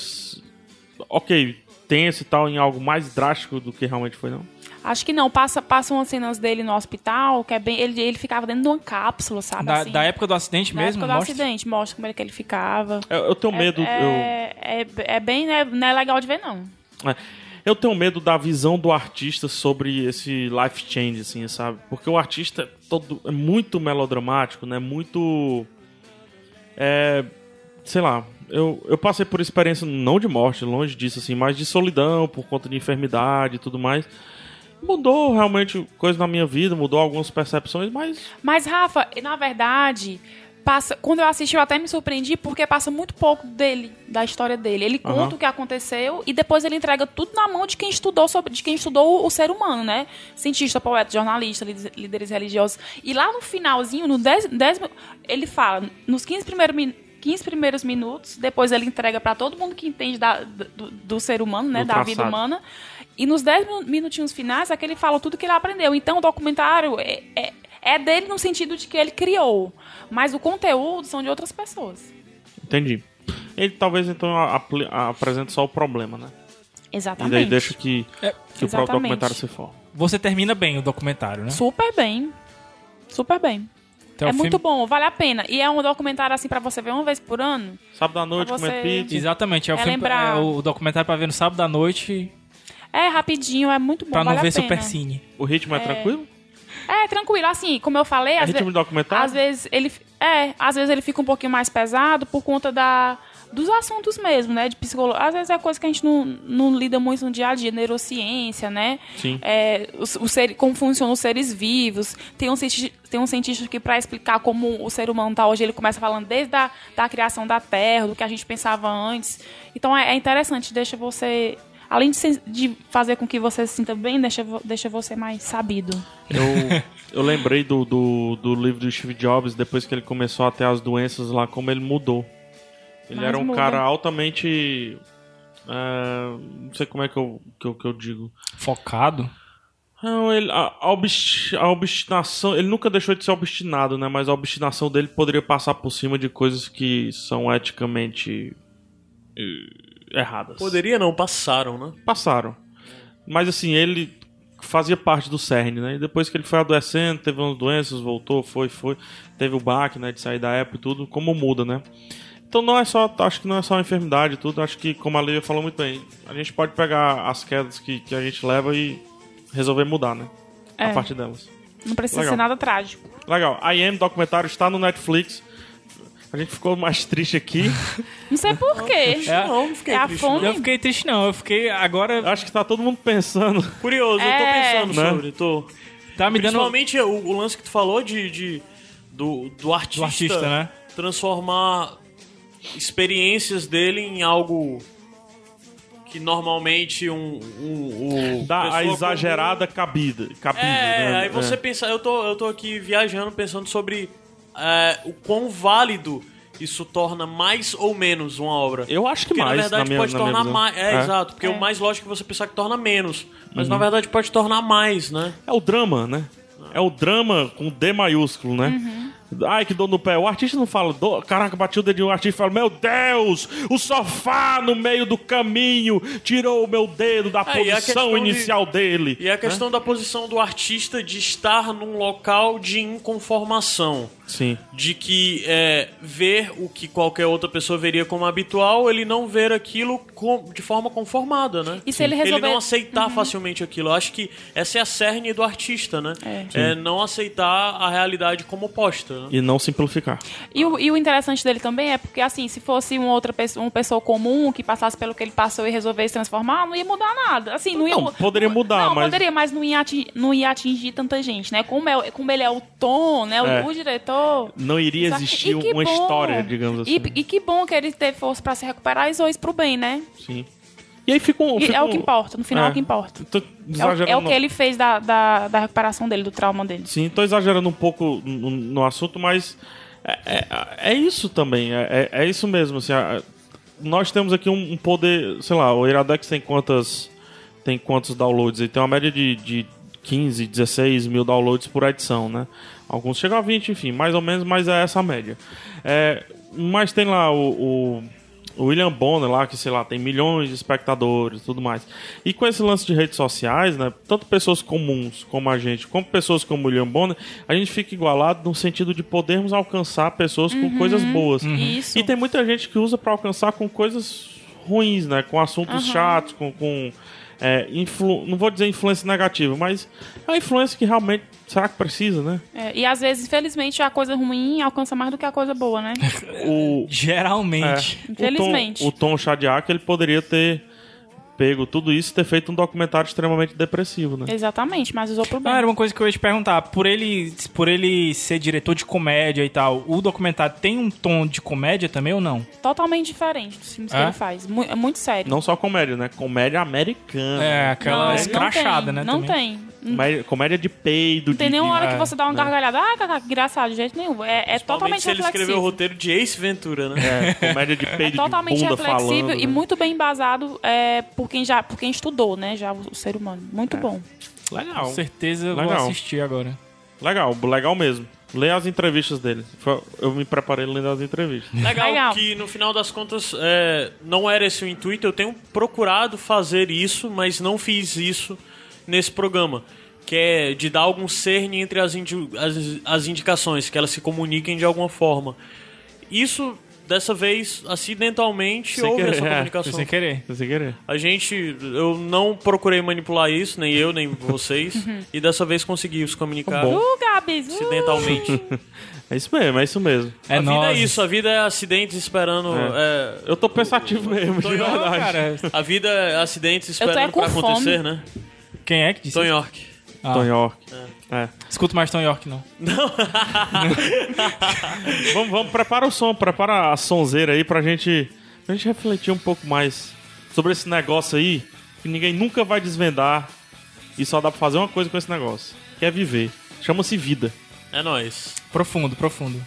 Speaker 3: Ok, tem esse tal em algo mais drástico do que realmente foi, não?
Speaker 2: Acho que não. Passa, passa umas cenas dele no hospital, que é bem. Ele, ele ficava dentro de uma cápsula, sabe?
Speaker 5: Da,
Speaker 2: assim.
Speaker 5: da época do acidente
Speaker 2: Na
Speaker 5: mesmo?
Speaker 2: época do
Speaker 5: mostra?
Speaker 2: acidente, mostra como é que ele ficava.
Speaker 3: Eu, eu tenho medo. eu-
Speaker 2: É, é, é bem. Né, não é legal de ver, não.
Speaker 3: é, Eu tenho medo da visão do artista sobre esse life change, assim, sabe? Porque o artista é, todo, é muito melodramático, né? Muito. É. Sei lá. Eu, eu passei por experiência não de morte, longe disso, assim, mas de solidão por conta de enfermidade e tudo mais. Mudou realmente coisa na minha vida, mudou algumas percepções, mas
Speaker 2: Mas, Rafa, na verdade, passa, quando eu assisti, eu até me surpreendi porque passa muito pouco dele, da história dele. Ele conta
Speaker 3: Aham.
Speaker 2: o que aconteceu e depois ele entrega tudo na mão de quem estudou sobre, de quem estudou o, o ser humano, né? Cientista, poeta, jornalista, líderes, religiosos. E lá no finalzinho, no 10, 10 mi- ele fala, nos 15 primeiros min- 15 primeiros minutos, depois ele entrega pra todo mundo que entende da- do, do ser humano, né,
Speaker 3: Do
Speaker 2: da vida humana. E nos 10 minu- minutinhos finais é que ele fala tudo que ele aprendeu. Então o documentário é, é, é dele no sentido de que ele criou, mas o conteúdo são de outras pessoas.
Speaker 3: entendi. Ele talvez então apresente só o problema, né? E
Speaker 2: Exatamente.
Speaker 3: daí deixa que,
Speaker 5: É,
Speaker 3: que o próprio documentário se forme.
Speaker 5: Você termina bem o documentário, né?
Speaker 2: Super bem. Super bem.
Speaker 5: Então,
Speaker 2: é muito
Speaker 5: filme-
Speaker 2: bom, vale a pena. E é um documentário assim pra você ver uma vez por ano.
Speaker 3: Sábado à noite, comer
Speaker 2: você-
Speaker 3: pizza.
Speaker 5: Exatamente, é o,
Speaker 2: É
Speaker 5: filme,
Speaker 2: lembrar-
Speaker 5: é o documentário pra ver no sábado à noite,
Speaker 2: É rapidinho, é muito bom,
Speaker 5: pra não
Speaker 2: vale
Speaker 5: ver
Speaker 2: a pena.
Speaker 5: Super Cine.
Speaker 3: O ritmo é, tranquilo?
Speaker 2: É, tranquilo, assim, como eu falei,
Speaker 3: É
Speaker 2: às,
Speaker 3: ritmo
Speaker 2: ve-
Speaker 3: de documentário?
Speaker 2: às vezes ele é, às vezes ele fica um pouquinho mais pesado por conta da dos assuntos mesmo, né, de psicologia. Às vezes é coisa que a gente não, não lida muito no dia a dia, neurociência, né?
Speaker 3: Sim.
Speaker 2: É, os, os ser- como funcionam os seres vivos. Tem um cientista, tem um cientista que para explicar como o ser humano tá hoje, ele começa falando desde a da criação da Terra, do que a gente pensava antes. Então é, é interessante, deixa você Além de, de fazer com que você se sinta bem, deixa, deixa você mais sabido.
Speaker 3: Eu, eu lembrei do, do, do livro do Steve Jobs, depois que ele começou a ter as doenças lá, como ele mudou. Ele era um
Speaker 2: muda.
Speaker 3: cara altamente. é, não sei como é que eu, que eu, que eu digo.
Speaker 5: Focado.
Speaker 3: Não, ele, a, a, obsti- a obstinação. Ele nunca deixou de ser obstinado, né? Mas a obstinação dele poderia passar por cima de coisas que são eticamente. eh, erradas.
Speaker 4: Poderia não, passaram, né?
Speaker 3: passaram. Mas assim, ele fazia parte do CERN, né? E depois que ele foi adoecendo, teve umas doenças, voltou, foi, foi. Teve o baque, né? De sair da época e tudo, como muda, né? Então não é só, acho que não é só uma enfermidade e tudo, acho que, como a Lívia falou muito bem, a gente pode pegar as quedas que, que a gente leva e resolver mudar, né? A
Speaker 2: É.
Speaker 3: partir delas.
Speaker 2: Não precisa
Speaker 3: Legal.
Speaker 2: ser nada trágico.
Speaker 3: Legal, I Am documentário está no Netflix. A gente ficou mais triste aqui.
Speaker 2: Não sei porquê.
Speaker 5: É.
Speaker 4: Não, não fiquei
Speaker 2: É a
Speaker 4: triste.
Speaker 2: fome.
Speaker 5: Eu fiquei triste, não. Eu fiquei. Agora
Speaker 3: Acho que tá todo mundo pensando.
Speaker 4: Curioso, eu tô
Speaker 2: É.
Speaker 4: pensando
Speaker 3: Né?
Speaker 4: sobre. Tô...
Speaker 5: tá me dando.
Speaker 4: Principalmente o, o lance que tu falou de, de- do, do artista,
Speaker 5: Do artista, né?
Speaker 4: transformar experiências dele em algo que normalmente um, um, o
Speaker 3: Dá a exagerada cabida. cabida
Speaker 4: comum- É,
Speaker 3: né?
Speaker 4: aí você
Speaker 3: É.
Speaker 4: pensa, eu tô, eu tô aqui viajando pensando sobre é, o quão válido isso torna mais ou menos uma obra.
Speaker 3: Eu acho que
Speaker 4: Porque
Speaker 3: mais,
Speaker 4: na verdade
Speaker 3: na minha-
Speaker 4: pode
Speaker 3: na
Speaker 4: tornar mais. É,
Speaker 3: É.
Speaker 4: exato. Porque
Speaker 2: É.
Speaker 4: o mais lógico é você pensar que torna menos. Mas
Speaker 3: Uhum.
Speaker 4: na verdade pode tornar mais, né?
Speaker 3: É o drama, né? É o drama com D maiúsculo, né? Ai, que dor no pé. O artista não fala, "Dor- caraca, bati o dedinho. O artista fala, meu Deus, o sofá no meio do caminho tirou o meu dedo da
Speaker 4: É,
Speaker 3: posição
Speaker 4: questão de-
Speaker 3: inicial dele.
Speaker 4: E a questão da posição do artista de estar num local de inconformação.
Speaker 3: Sim.
Speaker 4: De que é, ver o que qualquer outra pessoa veria como habitual, ele não ver aquilo com- de forma conformada, né?
Speaker 2: E se ele resolver-
Speaker 4: não aceitar facilmente aquilo. Eu acho que essa é a cerne do artista, né?
Speaker 2: É.
Speaker 4: É não aceitar a realidade como posta.
Speaker 3: E não simplificar.
Speaker 2: E o, e o interessante dele também é porque, assim, se fosse uma outra pessoa, uma pessoa comum que passasse pelo que ele passou e resolvesse transformar, não ia mudar nada. Assim, não ia
Speaker 3: Não, poderia mudar,
Speaker 2: não,
Speaker 3: mas-
Speaker 2: poderia, mas não ia, atingir, não ia atingir tanta gente, né? Como, é, como ele é o Tom, né? O,
Speaker 3: É.
Speaker 2: o diretor.
Speaker 3: Não iria
Speaker 2: Sabe?
Speaker 3: existir uma
Speaker 2: bom.
Speaker 3: história, digamos assim.
Speaker 2: E, e que bom que ele teve força pra se recuperar e usou isso pro bem, né?
Speaker 3: Sim. E aí fica um. Fica
Speaker 2: é o que importa, no final é, o que importa.
Speaker 3: Tô
Speaker 2: É o,
Speaker 3: exagerando
Speaker 2: é o que ele fez da, da, da recuperação dele, do trauma dele.
Speaker 3: Sim, tô exagerando um pouco no, no assunto, mas é, é, é isso também. É, é, é isso mesmo. Assim, a- nós temos aqui um, um poder, sei lá, o Iradex tem quantas tem quantos downloads? Ele tem uma média de, de 15, 16 mil downloads por edição, né? Alguns chegam a 20, enfim, mais ou menos, mas é essa a média. É, mas tem lá o, o, o William Bonner lá, que sei lá, tem milhões de espectadores e tudo mais. E com esse lance de redes sociais, né? Tanto pessoas comuns como a gente, como pessoas como o William Bonner, a gente fica igualado no sentido de podermos alcançar pessoas com coisas boas.
Speaker 2: Isso.
Speaker 3: E tem muita gente que usa pra alcançar com coisas ruins, né? Com assuntos chatos, com. com é, influ- não vou dizer influência negativa, mas é uma influência que realmente, será que precisa, né?
Speaker 2: É, e às vezes, infelizmente, a coisa ruim alcança mais do que a coisa boa, né?
Speaker 3: O,
Speaker 5: Geralmente.
Speaker 3: é,
Speaker 2: Infelizmente.
Speaker 3: O Tom, o Tom Shadyac, ele poderia ter pego tudo isso e ter feito um documentário extremamente depressivo, né?
Speaker 2: Exatamente, mas usou pro bem.
Speaker 5: Ah, era uma coisa que eu ia te perguntar. Por ele, por ele ser diretor de comédia e tal, o documentário tem um tom de comédia também ou não?
Speaker 2: Totalmente diferente dos filmes que
Speaker 5: É?
Speaker 2: ele faz. Mu- É muito sério.
Speaker 3: Não só comédia, né? Comédia americana.
Speaker 5: É, aquela
Speaker 2: não,
Speaker 5: escrachada,
Speaker 2: não tem,
Speaker 5: né?
Speaker 2: Não
Speaker 5: também.
Speaker 2: tem. Não
Speaker 3: Comédia, comédia de peido,
Speaker 2: Não tem
Speaker 3: de,
Speaker 2: nenhuma
Speaker 3: de-
Speaker 2: hora
Speaker 5: é,
Speaker 2: que você dá uma
Speaker 3: né?
Speaker 2: gargalhada. Ah, cacá, que engraçado, de jeito nenhum. É, é totalmente
Speaker 4: se ele escreveu o
Speaker 2: reflexivo.
Speaker 4: roteiro de Ace Ventura, né?
Speaker 3: É, comédia de
Speaker 2: É
Speaker 3: peido
Speaker 2: totalmente
Speaker 3: de bunda
Speaker 2: reflexivo
Speaker 3: falando.
Speaker 2: e
Speaker 3: né?
Speaker 2: muito bem embasado é, por, quem já, por quem estudou, né? Já o, o ser humano. Muito
Speaker 3: É.
Speaker 2: bom.
Speaker 3: Legal.
Speaker 5: Com certeza eu vou
Speaker 3: Legal.
Speaker 5: assistir agora.
Speaker 3: Legal, legal mesmo. Leia as entrevistas dele. Eu me preparei lendo as entrevistas.
Speaker 4: Legal,
Speaker 2: Legal.
Speaker 4: que no final das contas é, não era esse o intuito. Eu tenho procurado fazer isso, mas não fiz isso nesse programa. Que é de dar algum cerne entre as, indi- as, as indicações, que elas se comuniquem de alguma forma. Isso, dessa vez, acidentalmente,
Speaker 3: Sem
Speaker 4: houve
Speaker 3: querer,
Speaker 4: essa
Speaker 3: é,
Speaker 4: comunicação.
Speaker 5: Sem querer.
Speaker 3: Sem querer.
Speaker 4: A gente, eu não procurei manipular isso, nem eu, nem vocês. e dessa vez conseguimos comunicar
Speaker 3: Bom.
Speaker 2: Uh, Gabs! Uh!
Speaker 4: acidentalmente.
Speaker 3: É isso mesmo, é isso mesmo.
Speaker 5: É
Speaker 4: a vida
Speaker 5: nóis.
Speaker 4: é isso, a vida é acidentes esperando. é,
Speaker 3: Eu tô pensativo mesmo, de
Speaker 4: Tonho,
Speaker 3: verdade.
Speaker 5: cara.
Speaker 4: A vida é acidentes
Speaker 2: tô é
Speaker 4: esperando pra acontecer,
Speaker 2: fome.
Speaker 4: né?
Speaker 5: Quem é que disse?
Speaker 4: Tom
Speaker 5: isso?
Speaker 4: York.
Speaker 5: Ah,
Speaker 3: Tom York. É.
Speaker 5: Escuto mais Tom York, não.
Speaker 3: Vamos, vamos, prepara o som, prepara a sonzeira aí pra gente, pra gente refletir um pouco mais sobre esse negócio aí, que ninguém nunca vai desvendar e só dá pra fazer uma coisa com esse negócio, que é viver. Chama-se vida.
Speaker 4: É nóis.
Speaker 5: Profundo, profundo.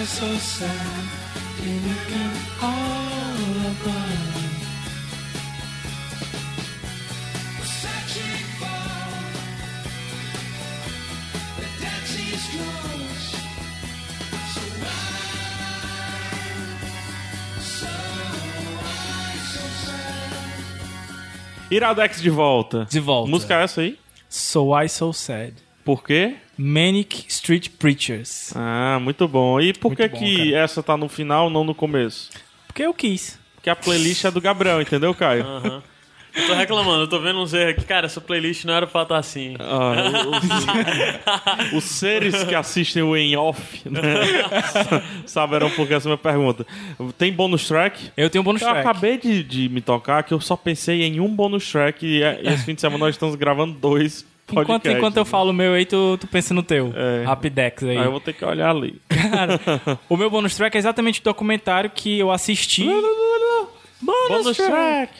Speaker 5: So I so sad, looking all around.
Speaker 3: Iradex de volta.
Speaker 5: De volta.
Speaker 3: Música é essa aí?
Speaker 5: So I So Sad.
Speaker 3: Por quê?
Speaker 5: Manic Street Preachers.
Speaker 3: Ah, muito bom. E por
Speaker 5: Muito
Speaker 3: que
Speaker 5: bom,
Speaker 3: que essa tá no final, não no começo?
Speaker 5: Porque eu quis.
Speaker 3: Porque a playlist é do Gabriel, entendeu, Caio?
Speaker 4: Aham. Eu tô reclamando, eu tô vendo uns erros aqui. Cara, essa playlist não era pra estar assim.
Speaker 3: Ah, os, os seres que assistem o em off né, saberão por que essa é a minha pergunta. Tem bônus track?
Speaker 5: Eu tenho um bônus
Speaker 3: Eu
Speaker 5: track.
Speaker 3: acabei de, de me tocar que eu só pensei em um bônus track e, é- e esse fim de semana nós estamos gravando dois
Speaker 5: Enquanto,
Speaker 3: podcasts.
Speaker 5: enquanto eu falo o meu aí, tu, tu pensa no teu.
Speaker 3: É.
Speaker 5: Rapidex aí.
Speaker 3: Aí eu vou ter que olhar ali.
Speaker 5: Cara, o meu bônus track é exatamente o documentário que eu assisti.
Speaker 3: Bônus track!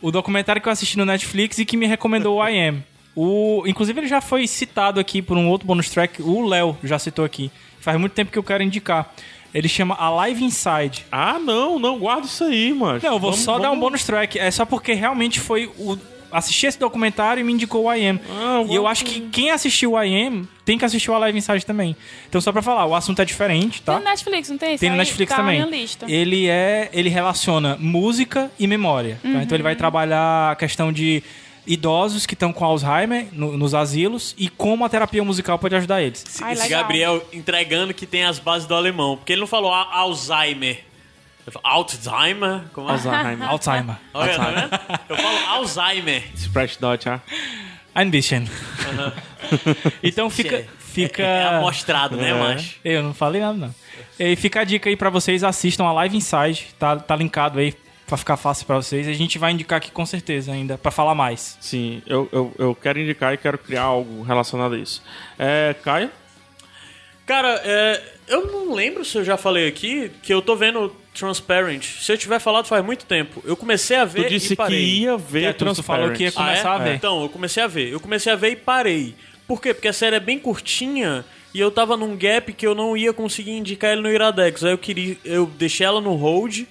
Speaker 5: O documentário que eu assisti no Netflix e que me recomendou o I Am. O, inclusive, ele já foi citado aqui por um outro bônus track. O Léo já citou aqui. Faz muito tempo que eu quero indicar. Ele chama Alive Inside.
Speaker 3: Ah, não, não, guarda isso aí, mano.
Speaker 5: Não, eu vou
Speaker 3: Vamos-
Speaker 5: só dar um
Speaker 3: vamos-
Speaker 5: bônus track. É só porque realmente foi o. Assisti esse documentário e me indicou o I Am.
Speaker 3: Ah,
Speaker 5: e eu acho que quem assistiu o I Am tem que assistir o Alive Inside também. Então, só pra falar, o assunto é diferente, tá?
Speaker 2: Tem no Netflix, não tem?
Speaker 5: Tem no Netflix
Speaker 2: tá
Speaker 5: também.
Speaker 2: Na minha lista.
Speaker 5: Ele é, ele relaciona música e memória. tá? Então
Speaker 2: Uhum.
Speaker 5: ele vai trabalhar a questão de idosos que estão com Alzheimer no- nos asilos e como a terapia musical pode ajudar eles.
Speaker 2: Ai,
Speaker 4: Esse
Speaker 2: legal.
Speaker 4: Gabriel entregando que tem as bases do alemão. Porque ele não falou a- Alzheimer. Alzheimer? Como é?
Speaker 3: Alzheimer.
Speaker 5: Alzheimer.
Speaker 4: Olha, tá vendo? Eu falo Alzheimer.
Speaker 3: Spread dot, ah.
Speaker 5: Ein bisschen. então fica, Fica.
Speaker 4: É amostrado, né,
Speaker 3: É.
Speaker 4: macho?
Speaker 5: Eu não falei nada, não. E fica a dica aí pra vocês, assistam a Live Inside, tá, tá linkado aí pra ficar fácil pra vocês. A gente vai indicar aqui com certeza ainda, pra falar mais.
Speaker 3: Sim, eu, eu, eu quero indicar e quero criar algo relacionado a isso. É, Caio?
Speaker 4: Cara, é, eu não lembro se eu já falei aqui que eu tô vendo Transparent. Se eu tiver falado faz muito tempo. Eu comecei a ver
Speaker 3: Tu disse
Speaker 4: e parei.
Speaker 3: que ia
Speaker 5: Que
Speaker 3: ver
Speaker 5: a tu falou que ia começar
Speaker 4: Ah,
Speaker 5: a
Speaker 4: é?
Speaker 5: ver.
Speaker 4: Então, eu comecei a ver. Eu comecei a ver e parei. Por quê? Porque a série é bem curtinha e eu tava num gap que eu não ia conseguir indicar ele no Iradex. Aí eu queria. Eu deixei ela no hold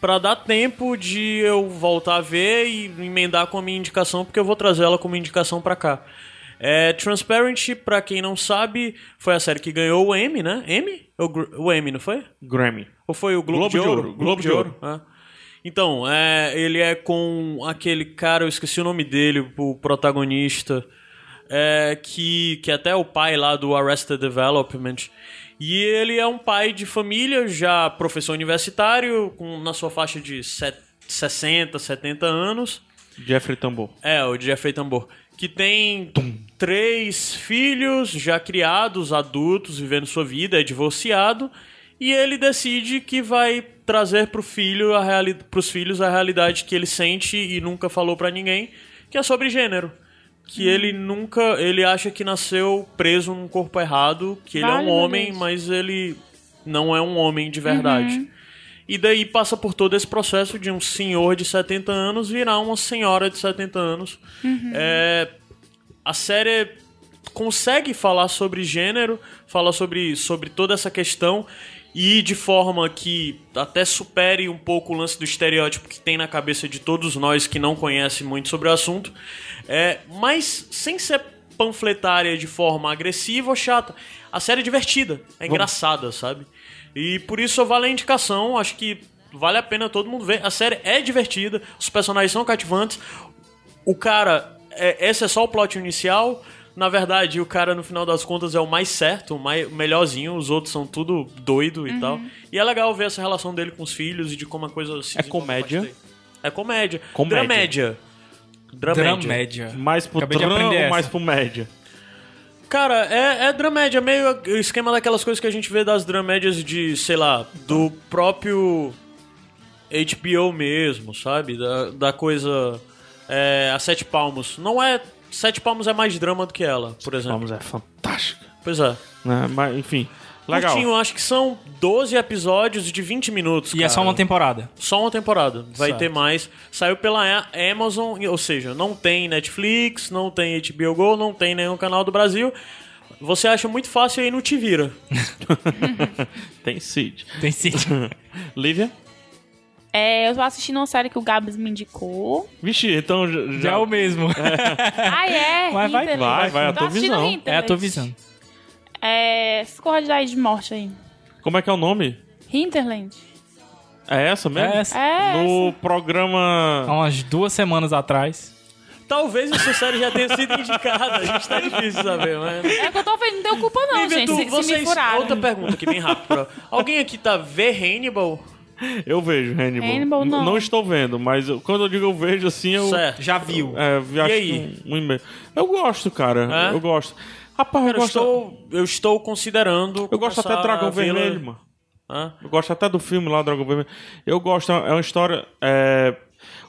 Speaker 4: pra dar tempo de eu voltar a ver e emendar com a minha indicação, porque eu vou trazer ela como indicação pra cá. É, Transparent, pra quem não sabe, foi a série que ganhou o Emmy, né? Emmy? O, o Emmy, não foi?
Speaker 3: Grammy.
Speaker 4: Ou foi o Globo,
Speaker 3: Globo
Speaker 4: de
Speaker 3: de
Speaker 4: Ouro?
Speaker 3: Ouro, Globo de Ouro.
Speaker 4: Ah. Então, é, ele é com aquele cara, eu esqueci o nome dele, o protagonista, é, que, que até é o pai lá do Arrested Development. E ele é um pai de família, já professor universitário, com, na sua faixa de set- 60, 70 anos.
Speaker 3: Jeffrey Tambor.
Speaker 4: É, o Jeffrey Tambor. Que tem três filhos já criados, adultos, vivendo sua vida, é divorciado. E ele decide que vai trazer pro filho a reali pros filhos a realidade que ele sente e nunca falou pra ninguém, que é sobre gênero. Que ele nunca. Ele acha que nasceu preso num corpo errado, que ele é
Speaker 2: Vale,
Speaker 4: um homem,
Speaker 2: Deus.
Speaker 4: mas ele não é um homem de verdade. E daí passa por todo esse processo de um senhor de 70 anos virar uma senhora de 70 anos. É, a série consegue falar sobre gênero, fala sobre, sobre toda essa questão e de forma que até supere um pouco o lance do estereótipo que tem na cabeça de todos nós que não conhecem muito sobre o assunto, é, mas sem ser panfletária de forma agressiva ou chata. A série é divertida, é engraçada, sabe? E por isso vale a indicação, acho que vale a pena todo mundo ver. A série é divertida, os personagens são cativantes, o cara, é, esse é só o plot inicial. Na verdade, o cara, no final das contas, é o mais certo, o, mais, o melhorzinho. Os outros são tudo doido e tal. E é legal ver essa relação dele com os filhos e de como a coisa se
Speaker 3: É comédia?
Speaker 4: É comédia.
Speaker 3: Comédia.
Speaker 4: Dramédia. Dramédia.
Speaker 5: Dramédia.
Speaker 3: Mais pro
Speaker 5: Acabei aprender
Speaker 3: ou
Speaker 5: essa.
Speaker 3: mais pro média?
Speaker 4: Cara, é, é dramédia, meio o esquema daquelas coisas que a gente vê das dramédias de, sei lá, do próprio HBO mesmo, sabe? Da, da coisa. É, a Sete Palmos. Não é. Sete Palmos é mais drama do que ela, por exemplo.
Speaker 3: Vamos, é fantástica.
Speaker 4: Pois é.
Speaker 3: Né? Mas, enfim, legal.
Speaker 4: Curtinho, acho que são 12 episódios de 20 minutos.
Speaker 5: E é só uma temporada.
Speaker 4: Só uma temporada. Vai
Speaker 5: Certo.
Speaker 4: ter mais. Saiu pela Amazon, ou seja, não tem Netflix, não tem HBO Go, não tem nenhum canal do Brasil. Você acha muito fácil aí no Te Vira.
Speaker 3: Tem Cid.
Speaker 5: Tem sim.
Speaker 3: Lívia?
Speaker 2: É, eu tô assistindo uma série que o Gabs me indicou.
Speaker 3: Vixe, então já...
Speaker 5: Já é o mesmo.
Speaker 2: Ah, é?
Speaker 5: Vai, vai,
Speaker 3: vai, vai, a tua visão.
Speaker 5: É a tua visão.
Speaker 2: É, escorra de de morte aí.
Speaker 3: Como é que é o nome?
Speaker 2: Hinterland.
Speaker 3: É essa mesmo?
Speaker 5: É essa.
Speaker 2: É,
Speaker 3: No programa...
Speaker 5: Há umas duas semanas atrás.
Speaker 4: Talvez essa série já tenha sido indicada. A gente tá difícil saber, mas.
Speaker 2: é que eu tô vendo, não tenho culpa não,
Speaker 4: Lívia,
Speaker 2: gente,
Speaker 4: tu-
Speaker 2: se, se me
Speaker 4: vocês-
Speaker 2: furaram.
Speaker 4: Outra pergunta aqui, bem rápido. Alguém aqui tá vê Hannibal?
Speaker 3: Eu vejo Hannibal.
Speaker 2: Hannibal, não.
Speaker 3: Não estou vendo, mas eu- quando eu digo eu vejo assim, eu...
Speaker 4: Certo.
Speaker 5: Já viu.
Speaker 3: É, vi- acho
Speaker 4: aí?
Speaker 3: que Um, um. Eu gosto, cara.
Speaker 4: É?
Speaker 3: Eu gosto. Rapaz, eu
Speaker 4: Cara, eu
Speaker 3: gosto...
Speaker 4: estou, eu estou considerando.
Speaker 3: Eu gosto até Dragão Vermelho, mano.
Speaker 4: Hã?
Speaker 3: Eu gosto até do filme lá, Dragão Vermelho. Eu gosto, é uma história. é,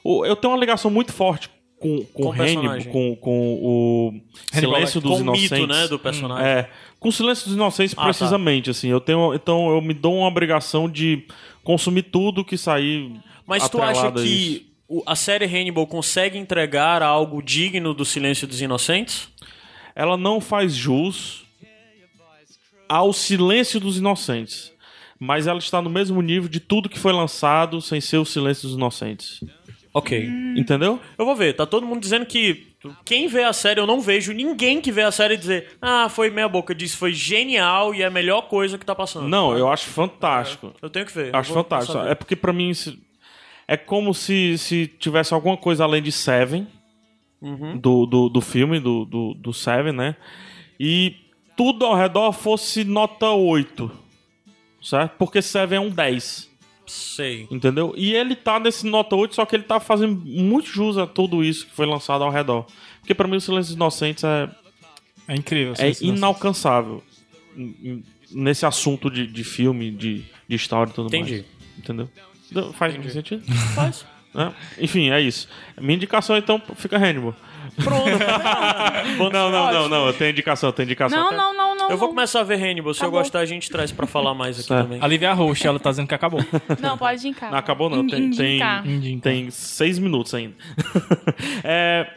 Speaker 3: o- Eu tenho uma ligação muito forte com, com,
Speaker 4: Com o
Speaker 3: Hannibal, com, com o Silêncio dos
Speaker 4: Com o
Speaker 3: Inocentes.
Speaker 4: mito, né, do personagem.
Speaker 3: É, com o Silêncio dos Inocentes,
Speaker 4: Ah,
Speaker 3: precisamente, assim. Eu tenho, então eu me dou uma obrigação de consumir tudo que sair.
Speaker 4: Mas tu acha
Speaker 3: a
Speaker 4: que o- a série Hannibal consegue entregar algo digno do Silêncio dos Inocentes?
Speaker 3: ela não faz jus ao Silêncio dos Inocentes. Mas ela está no mesmo nível de tudo que foi lançado sem ser o Silêncio dos Inocentes.
Speaker 4: Ok.
Speaker 3: Entendeu?
Speaker 4: Eu vou ver. Tá todo mundo dizendo que quem vê a série, eu não vejo ninguém que vê a série dizer ah, foi meia boca. Diz foi genial e é a melhor coisa que tá passando.
Speaker 3: Não, eu acho fantástico.
Speaker 4: Eu tenho que ver.
Speaker 3: Acho fantástico. É porque pra mim é como se, se tivesse alguma coisa além de Seven
Speaker 4: Uhum.
Speaker 3: do, do, do filme, do, do, do Seven, né? E tudo ao redor fosse nota 8. Certo? Porque Seven é um 10.
Speaker 4: Sei.
Speaker 3: Entendeu? E ele tá nesse nota 8, só que ele tá fazendo muito jus a tudo isso que foi lançado ao redor. Porque pra mim o Silêncio dos Inocentes é.
Speaker 5: É incrível.
Speaker 3: é inalcançável nesse assunto de, de filme, de, de história e tudo
Speaker 4: Entendi.
Speaker 3: mais. Entendeu? Deu- Faz sentido?
Speaker 4: Faz.
Speaker 3: Né? Enfim, é isso. Minha indicação, então, fica Hannibal.
Speaker 4: Pronto.
Speaker 3: Não, não, não, não. Eu tenho indicação, eu tenho indicação.
Speaker 2: Não,
Speaker 3: até-
Speaker 2: não, não, não.
Speaker 4: Eu vou
Speaker 2: não.
Speaker 4: começar a ver Hannibal. Se eu
Speaker 2: Acabou.
Speaker 4: gostar, a gente traz pra falar mais aqui
Speaker 3: Certo.
Speaker 4: também.
Speaker 5: A Lívia a host, ela tá dizendo que acabou.
Speaker 2: Não, pode indicar.
Speaker 3: Não acabou não,
Speaker 2: In-
Speaker 3: tem, tem, tem seis minutos ainda. É,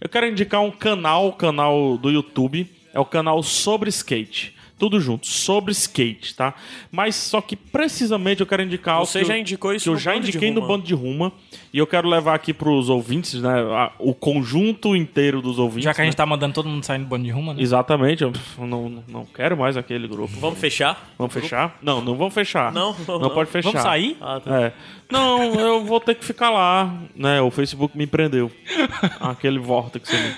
Speaker 3: eu quero indicar um canal, o canal do YouTube, é o canal Sobre Skate. Tudo junto, sobre skate, tá? Mas só que precisamente eu quero indicar algo
Speaker 4: Você
Speaker 3: que
Speaker 4: já
Speaker 3: eu-
Speaker 4: indicou isso
Speaker 3: que eu já
Speaker 4: Bando de
Speaker 3: indiquei no
Speaker 4: Ruma.
Speaker 3: bando de ruma e eu quero levar aqui pros ouvintes, né? a- o conjunto inteiro dos ouvintes.
Speaker 5: Já que a gente
Speaker 3: né?
Speaker 5: tá mandando todo mundo sair no bando de rumo, né?
Speaker 3: Exatamente, eu não, não quero mais aquele grupo.
Speaker 4: Vamos fechar?
Speaker 3: Vamos fechar? Não, não vamos fechar.
Speaker 4: Não,
Speaker 3: não,
Speaker 4: não.
Speaker 3: pode fechar.
Speaker 5: Vamos sair?
Speaker 4: Ah, tá.
Speaker 3: É. Não, eu vou ter que ficar lá, né? O Facebook me prendeu. Aquele vórtice ali.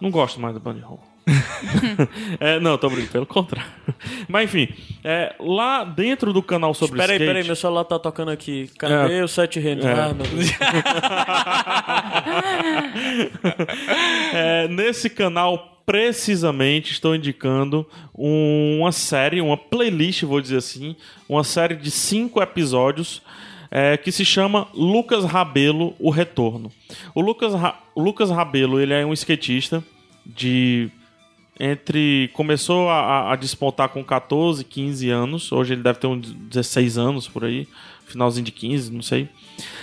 Speaker 3: Não gosto mais do Bunny Hole. é, não, tô brincando, pelo contrário. Mas enfim, é, lá dentro do canal sobre
Speaker 4: Peraí,
Speaker 3: skate...
Speaker 4: peraí, meu celular tá tocando aqui. Cadê o Sete Reinos?
Speaker 3: É.
Speaker 4: Ah, meu Deus.
Speaker 3: É, nesse canal, precisamente, estou indicando um- uma série, uma playlist, vou dizer assim, uma série de cinco episódios é, que se chama Lucas Rabelo, O Retorno. O Lucas, Ra- Lucas Rabelo, ele é um skatista de... Entre. Começou a, a- despontar com 14, 15 anos. Hoje ele deve ter uns 16 anos por aí. Finalzinho de 15, não sei.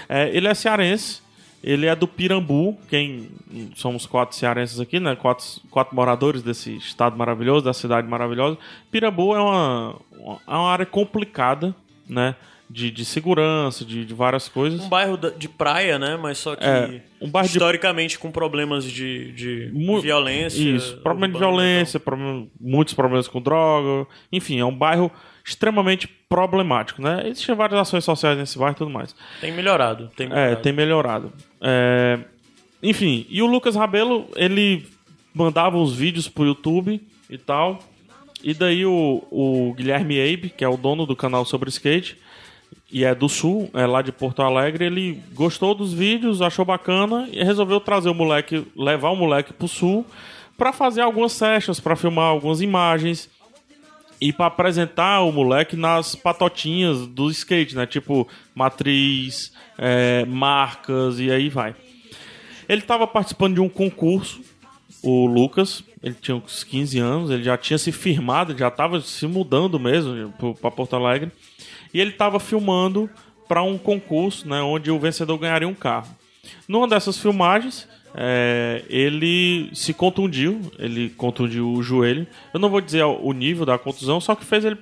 Speaker 3: É, ele é cearense. Ele é do Pirambu, quem somos quatro cearenses aqui, né? Quatro, quatro moradores desse estado maravilhoso, da cidade maravilhosa. Pirambu é uma, uma, é uma área complicada, né? De, de segurança, de, de várias coisas.
Speaker 4: Um bairro de praia, né? Mas só que
Speaker 3: É, um bairro de-
Speaker 4: historicamente com problemas de, de
Speaker 3: Mu-
Speaker 4: violência.
Speaker 3: Isso, problema de
Speaker 4: urbana e
Speaker 3: violência, problema- muitos problemas com droga. Enfim, é um bairro extremamente problemático, né? Existem várias ações sociais nesse bairro e tudo mais.
Speaker 4: Tem melhorado. Tem
Speaker 3: É,
Speaker 4: melhorado.
Speaker 3: tem melhorado. É, Enfim, e o Lucas Rabelo, ele mandava os vídeos pro YouTube e tal. E daí o, o Guilherme Abe, que é o dono do canal sobre skate, e é do Sul, é lá de Porto Alegre, ele gostou dos vídeos, achou bacana e resolveu trazer o moleque, levar o moleque pro Sul pra fazer algumas sessions, pra filmar algumas imagens e pra apresentar o moleque nas patotinhas do skate, né? Tipo, matriz, é, marcas e aí vai. Ele estava participando de um concurso, o Lucas, ele tinha uns 15 anos, ele já tinha se firmado, já estava se mudando mesmo para Porto Alegre. E ele estava filmando para um concurso, né, onde o vencedor ganharia um carro. Numa dessas filmagens, é, ele se contundiu, ele contundiu o joelho. Eu não vou dizer o nível da contusão, só que fez ele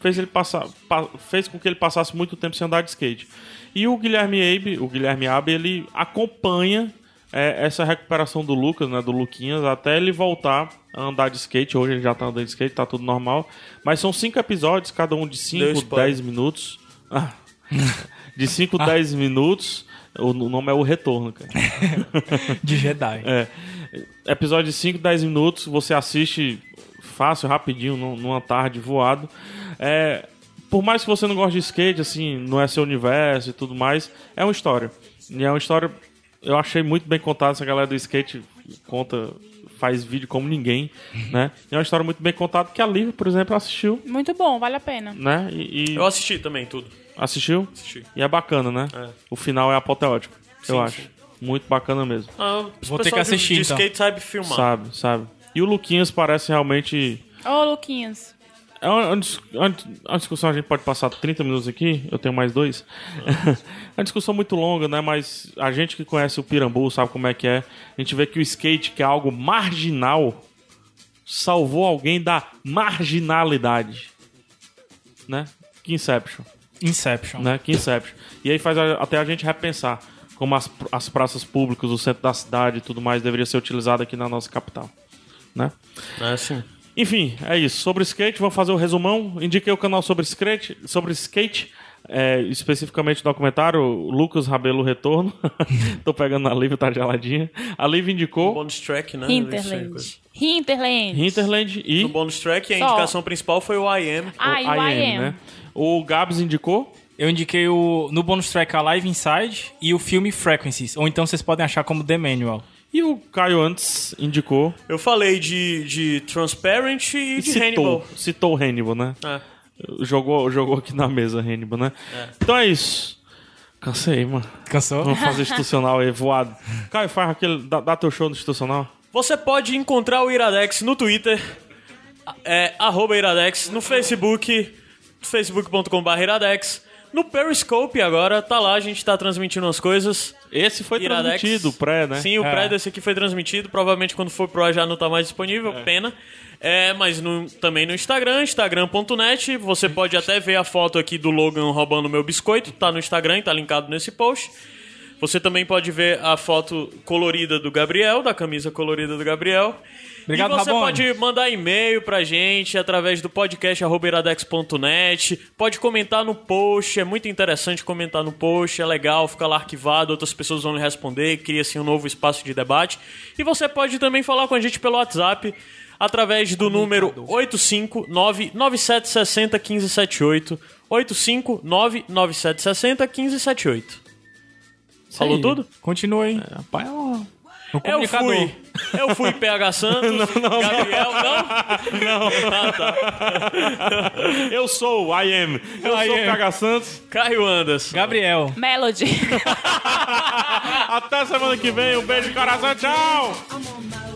Speaker 3: fez ele passar pa- fez com que ele passasse muito tempo sem andar de skate. E o Guilherme Abe, o Guilherme Abe, ele acompanha é, essa recuperação do Lucas, né, do Luquinhas, até ele voltar a andar de skate. Hoje ele já tá andando de skate, tá tudo normal. Mas são cinco episódios, cada um de
Speaker 4: Deu
Speaker 3: 5,
Speaker 4: spoiler.
Speaker 3: 10 minutos. Ah. De 5, 10 minutos. O nome é O Retorno, cara.
Speaker 5: De Jedi.
Speaker 3: É. Episódio de 5, 10 minutos, você assiste fácil, rapidinho, num- numa tarde, voado. É, por mais que você não goste de skate, assim, não é seu universo e tudo mais, é uma história. E é uma história, eu achei muito bem contada, essa galera do skate conta, faz vídeo como ninguém, né? E é uma história muito bem contada que a Lívia, por exemplo, assistiu,
Speaker 2: Muito bom, vale a pena.
Speaker 3: né? E, e
Speaker 4: Eu assisti também tudo.
Speaker 3: assistiu?
Speaker 4: Assisti.
Speaker 3: E é bacana, né?
Speaker 4: É.
Speaker 3: O final é apoteótico,
Speaker 4: Sim,
Speaker 3: eu acho.
Speaker 4: sim.
Speaker 3: Muito bacana mesmo.
Speaker 4: Ah,
Speaker 5: Vou ter que assistir,
Speaker 4: de, de
Speaker 5: então.
Speaker 4: skate sabe filmar.
Speaker 3: Sabe, sabe. E o Luquinhas parece realmente.
Speaker 2: Ô, Luquinhas.
Speaker 3: É uma, uma dis- uma dis- uma discussão, a gente pode passar 30 minutos aqui, eu tenho mais dois. é uma discussão muito longa, né? Mas a gente que conhece o Pirambu sabe como é que é. A gente vê que o skate, que é algo marginal, salvou alguém da marginalidade. Né? Que Inception.
Speaker 5: Inception.
Speaker 3: Né? Que Inception. E aí faz a- até a gente repensar como as, as praças públicas, o centro da cidade e tudo mais deveria ser utilizado aqui na nossa capital. Né?
Speaker 4: É assim.
Speaker 3: Enfim, é isso. Sobre skate, vamos fazer o resumão. Indiquei o canal sobre skate, sobre skate é, especificamente o documentário Lucas Rabelo Retorno. Tô pegando a Lívia, tá geladinha. A Lívia indicou
Speaker 4: Bonus track, né?
Speaker 2: Hinterland. Hinterland.
Speaker 3: Hinterland e
Speaker 4: No bonus track, a
Speaker 2: Só.
Speaker 4: indicação principal foi o I Am.
Speaker 2: Ah, o I
Speaker 3: IM,
Speaker 2: Am.
Speaker 3: né? O Gabs indicou
Speaker 5: Eu indiquei o, no bonus track a Live Inside e o filme Frequencies. Ou então vocês podem achar como The Manual.
Speaker 3: E o Caio antes indicou
Speaker 4: Eu falei de, de Transparent e,
Speaker 3: e
Speaker 4: de
Speaker 3: citou,
Speaker 4: Hannibal.
Speaker 3: citou o Hannibal, né?
Speaker 4: É.
Speaker 3: Jogou, jogou aqui na mesa Hannibal, né? Então é isso. Cansei, mano.
Speaker 5: Cansou?
Speaker 3: Vamos fazer institucional aí, voado. Caio, faz aquele. Dá, dá teu show no institucional.
Speaker 4: Você pode encontrar o Iradex no Twitter, é, arroba Iradex, no Facebook, facebook.com.br Iradex, no Periscope agora, tá lá, a gente tá transmitindo as coisas.
Speaker 3: Esse foi
Speaker 4: Iradex.
Speaker 3: transmitido, o pré, né?
Speaker 4: Sim, o
Speaker 5: É.
Speaker 4: pré desse aqui foi transmitido, provavelmente quando for pro ar já não tá mais disponível, pena. É, mas no- também no Instagram, instagram.net, você pode até ver a foto aqui do Logan roubando meu biscoito, tá no Instagram, e tá linkado nesse post. Você também pode ver a foto colorida do Gabriel, da camisa colorida do Gabriel.
Speaker 5: Obrigado,
Speaker 4: e você
Speaker 5: Rabone.
Speaker 4: pode mandar e-mail pra gente através do podcast iradex.net. Pode comentar no post, é muito interessante comentar no post, é legal, fica lá arquivado, outras pessoas vão lhe responder, cria assim um novo espaço de debate. E você pode também falar com a gente pelo WhatsApp através do número 859-9760-1578. 859-9760-1578. Falou tudo?
Speaker 5: Continua aí.
Speaker 3: Rapaz, ó.
Speaker 5: O
Speaker 4: Eu
Speaker 5: comunicador.
Speaker 4: fui. Eu fui PH Santos. Gabriel, não? Ah, tá.
Speaker 3: Eu sou o I am. Eu
Speaker 5: I
Speaker 3: sou o
Speaker 5: am.
Speaker 3: PH Santos.
Speaker 4: Caio Anderson.
Speaker 5: Gabriel.
Speaker 2: Melody.
Speaker 3: Até semana que vem. Um beijo, coração. Tchau.
Speaker 6: I'm